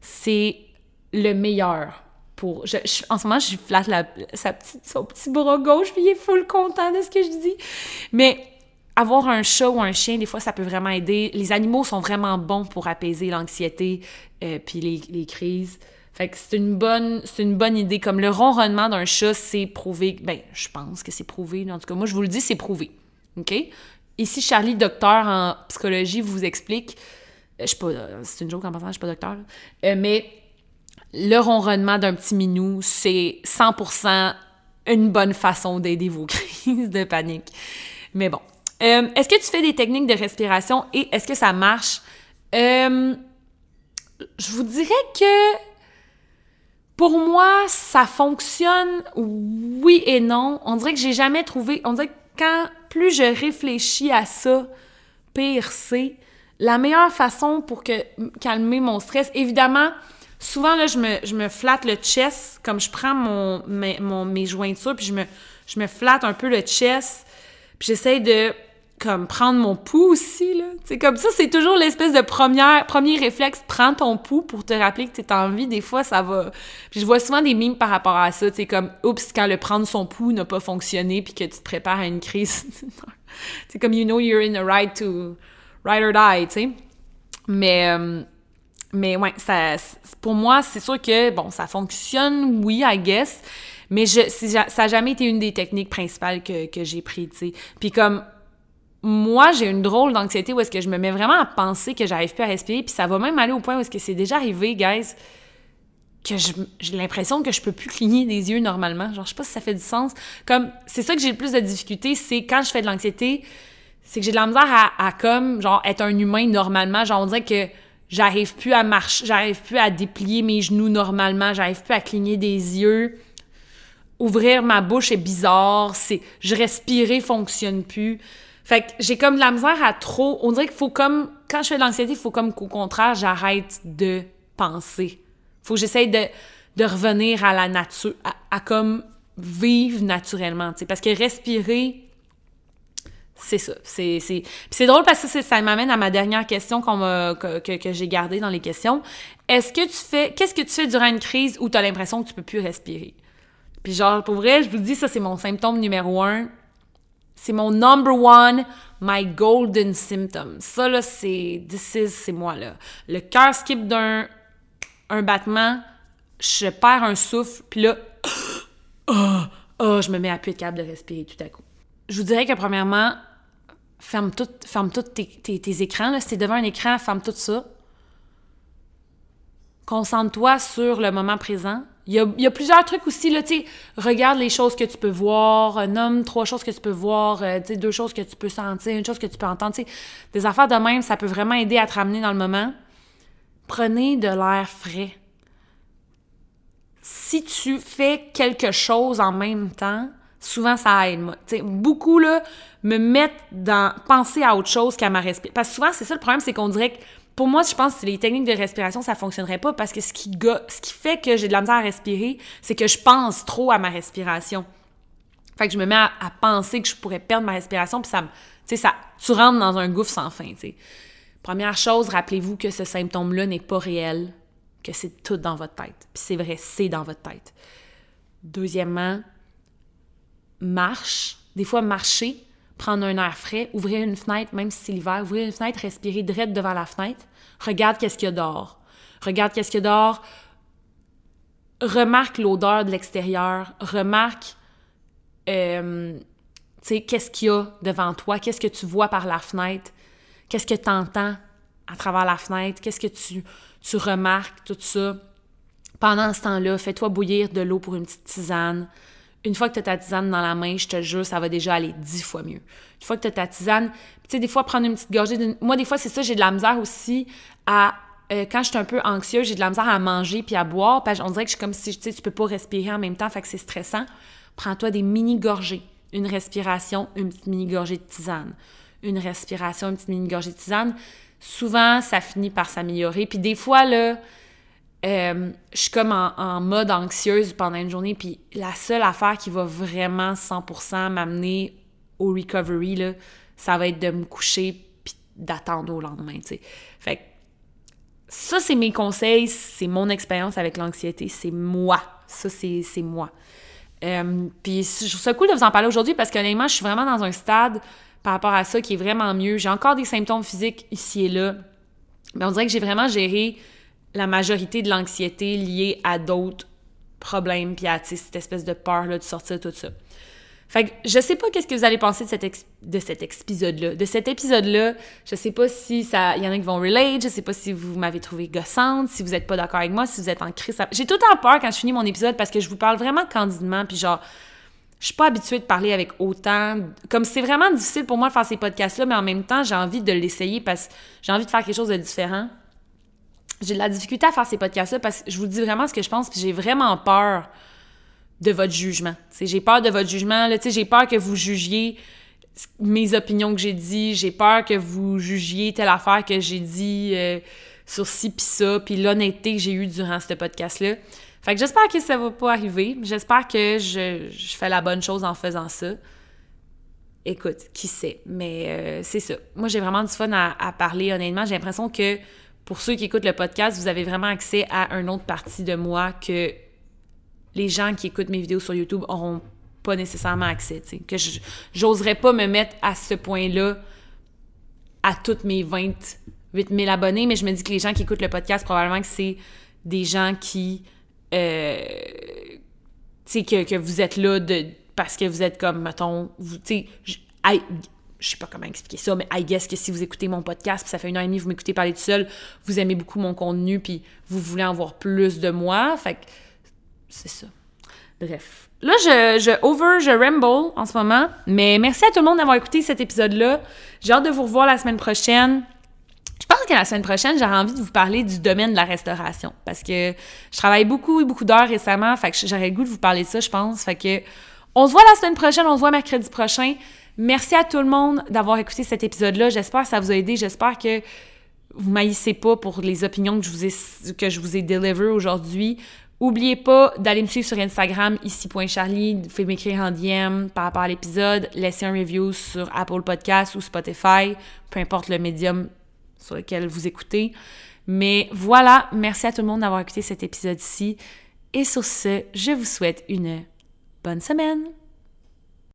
c'est le meilleur pour... en ce moment, je flatte la, sa petite, son petit bras gauche, puis il est full content de ce que je dis. Mais avoir un chat ou un chien, des fois, ça peut vraiment aider. Les animaux sont vraiment bons pour apaiser l'anxiété euh, puis les, crises. Fait que c'est une bonne c'est une bonne idée. Comme le ronronnement d'un chat, c'est prouvé. Ben, je pense que c'est prouvé. En tout cas, moi, je vous le dis, c'est prouvé. OK? ici, Charlie, docteur en psychologie, vous explique, euh, je suis pas, c'est une joke en passant, je suis pas docteur, mais le ronronnement d'un petit minou, c'est 100% une bonne façon d'aider vos crises de panique. Mais bon. est-ce que tu fais des techniques de respiration et est-ce que ça marche? je vous dirais que pour moi, ça fonctionne oui et non. On dirait que j'ai jamais trouvé. On dirait que quand plus je réfléchis à ça, pire c'est. La meilleure façon pour calmer mon stress, évidemment, souvent là, je me, je me flatte le chest, comme je prends mon, mes, mes jointures, puis je me, je me flatte un peu le chest, puis j'essaie de comme prendre mon pouls aussi là. C'est comme ça, c'est toujours l'espèce de premier réflexe, prends ton pouls pour te rappeler que tu es en vie. Des fois, ça va. Je vois souvent des mimes par rapport à ça, c'est comme oups quand le prendre son pouls n'a pas fonctionné puis que tu te prépares à une crise. c'est comme you know you're in a ride to ride or die, tu sais. Mais euh, mais ouais, ça pour moi, c'est sûr que bon, ça fonctionne oui, I guess. Mais je, ça n'a jamais été une des techniques principales que, que j'ai pris, tu sais. Puis comme moi, j'ai une drôle d'anxiété où est-ce que je me mets vraiment à penser que j'arrive plus à respirer, puis ça va même aller au point où est-ce que c'est déjà arrivé, guys, que j'ai l'impression que je peux plus cligner des yeux normalement. Genre, je sais pas si ça fait du sens. Comme, c'est ça que j'ai le plus de difficulté, c'est quand je fais de l'anxiété, c'est que j'ai de la misère à, à, comme, genre, être un humain normalement. Genre, on dirait que j'arrive plus à marcher, j'arrive plus à déplier mes genoux normalement, j'arrive plus à cligner des yeux. Ouvrir ma bouche est bizarre, c'est, je respirer fonctionne plus. Fait que j'ai comme de la misère à trop. On dirait qu'il faut comme. Quand je fais de l'anxiété, il faut comme qu'au contraire, j'arrête de penser. Faut que j'essaye de, de revenir à la nature, à, comme vivre naturellement, tu sais. Parce que respirer, c'est ça. C'est, c'est... c'est drôle parce que ça m'amène à ma dernière question qu'on que, que, que, j'ai gardée dans les questions. Est-ce que tu fais... Qu'est-ce que tu fais durant une crise où tu as l'impression que tu peux plus respirer? Puis genre, pour vrai, je vous dis, ça, c'est mon symptôme numéro un. C'est mon number one, my golden symptom. Ça, là, c'est, this is, c'est moi, là. Le cœur skip d'un un battement, je perds un souffle, puis là, oh, oh, je me mets à plus de câble de respirer tout à coup. Je vous dirais que, premièrement, ferme tout, ferme tous tes, tes, tes, écrans. Là. Si t'es devant un écran, ferme tout ça. Concentre-toi sur le moment présent. Il y, a, plusieurs trucs aussi, là, tu regarde les choses que tu peux voir, euh, nomme trois choses que tu peux voir, euh, tu deux choses que tu peux sentir, une chose que tu peux entendre, tu des affaires de même, ça peut vraiment aider à te ramener dans le moment. Prenez de l'air frais. Si tu fais quelque chose en même temps, souvent ça aide. Sais, beaucoup, là, me mettent dans penser à autre chose qu'à ma respiration. Parce que souvent, c'est ça le problème, c'est qu'on dirait que pour moi, je pense que les techniques de respiration, ça fonctionnerait pas parce que ce qui, ce qui fait que j'ai de la misère à respirer, c'est que je pense trop à ma respiration. Fait que je me mets à, penser que je pourrais perdre ma respiration, puis ça me. Tu sais, ça. Tu rentres dans un gouffre sans fin, tu sais. Première chose, rappelez-vous que ce symptôme-là n'est pas réel, que c'est tout dans votre tête. Puis c'est vrai, c'est dans votre tête. Deuxièmement, marche. Des fois, marcher, prendre un air frais, ouvrir une fenêtre, même si c'est l'hiver, ouvrir une fenêtre, respirer direct devant la fenêtre, regarde qu'est-ce qu'il y a dehors. Regarde qu'est-ce qu'il y a dehors. Remarque l'odeur de l'extérieur. Remarque, euh, qu'est-ce qu'il y a devant toi, qu'est-ce que tu vois par la fenêtre, qu'est-ce que tu entends à travers la fenêtre, qu'est-ce que tu, tu remarques, tout ça. Pendant ce temps-là, fais-toi bouillir de l'eau pour une petite tisane une fois que tu as ta tisane dans la main, je te jure, ça va déjà aller dix fois mieux. Une fois que tu as ta tisane, tu sais, des fois, prendre une petite gorgée. Moi, des fois, c'est ça, j'ai de la misère aussi à. Euh, quand je suis un peu anxieuse, j'ai de la misère à manger puis à boire. On dirait que je suis comme si, tu sais, tu peux pas respirer en même temps, fait que c'est stressant. Prends-toi des mini-gorgées. Une respiration, une petite mini-gorgée de tisane. Une respiration, une petite mini-gorgée de tisane. Souvent, ça finit par s'améliorer. Puis des fois, là, euh, je suis comme en, mode anxieuse pendant une journée, puis la seule affaire qui va vraiment 100% m'amener au recovery, là, ça va être de me coucher puis d'attendre au lendemain, tu sais. Fait ça, c'est mes conseils, c'est mon expérience avec l'anxiété, c'est moi. Ça, c'est moi. Euh, puis je trouve ça cool de vous en parler aujourd'hui parce que honnêtement, je suis vraiment dans un stade par rapport à ça qui est vraiment mieux. J'ai encore des symptômes physiques ici et là, mais on dirait que j'ai vraiment géré la majorité de l'anxiété liée à d'autres problèmes, puis à cette espèce de peur là, de sortir tout ça. Fait que je sais pas qu'est-ce que vous allez penser de cet, de cet épisode-là. De cet épisode-là, je sais pas si ça... Y en a qui vont relate, je sais pas si vous m'avez trouvé gossante, si vous êtes pas d'accord avec moi, si vous êtes en crise. J'ai tout temps peur quand je finis mon épisode parce que je vous parle vraiment candidement, puis genre... Je suis pas habituée de parler avec autant... Comme c'est vraiment difficile pour moi de faire ces podcasts-là, mais en même temps, j'ai envie de l'essayer parce que j'ai envie de faire quelque chose de différent. J'ai de la difficulté à faire ces podcasts-là parce que je vous dis vraiment ce que je pense, puis j'ai vraiment peur de votre jugement. J'ai peur de votre jugement. J'ai peur que vous jugiez mes opinions que j'ai dit. J'ai peur que vous jugiez telle affaire que j'ai dit euh, sur ci pis ça, puis l'honnêteté que j'ai eue durant ce podcast-là. Fait que j'espère que ça va pas arriver. J'espère que je, fais la bonne chose en faisant ça. Écoute, qui sait? Mais euh, c'est ça. Moi, j'ai vraiment du fun à parler, honnêtement. J'ai l'impression que pour ceux qui écoutent le podcast, vous avez vraiment accès à une autre partie de moi que les gens qui écoutent mes vidéos sur YouTube auront pas nécessairement accès. Que j'oserais pas me mettre à ce point-là à toutes mes 28 000 abonnés, mais je me dis que les gens qui écoutent le podcast, probablement que c'est des gens qui. Euh, tu sais, que, vous êtes là de, parce que vous êtes comme, mettons, vous, tu sais, je sais pas comment expliquer ça, mais I guess que si vous écoutez mon podcast, puis ça fait une heure et demie, vous m'écoutez parler tout seul, vous aimez beaucoup mon contenu, puis vous voulez en voir plus de moi. Fait que c'est ça. Bref. Là, je, je over, je ramble en ce moment, mais merci à tout le monde d'avoir écouté cet épisode-là. J'ai hâte de vous revoir la semaine prochaine. Je pense que la semaine prochaine, j'aurais envie de vous parler du domaine de la restauration parce que je travaille beaucoup et beaucoup d'heures récemment, fait que j'aurais le goût de vous parler de ça, je pense. Fait que on se voit la semaine prochaine, on se voit mercredi prochain. Merci à tout le monde d'avoir écouté cet épisode-là. J'espère que ça vous a aidé. J'espère que vous maïssez pas pour les opinions que je vous ai, que aujourd'hui. Oubliez pas d'aller me suivre sur Instagram, ici.charlie, faites m'écrire en DM par rapport à l'épisode, laissez un review sur Apple Podcast ou Spotify, peu importe le médium sur lequel vous écoutez. Mais voilà, merci à tout le monde d'avoir écouté cet épisode-ci. Et sur ce, je vous souhaite une bonne semaine.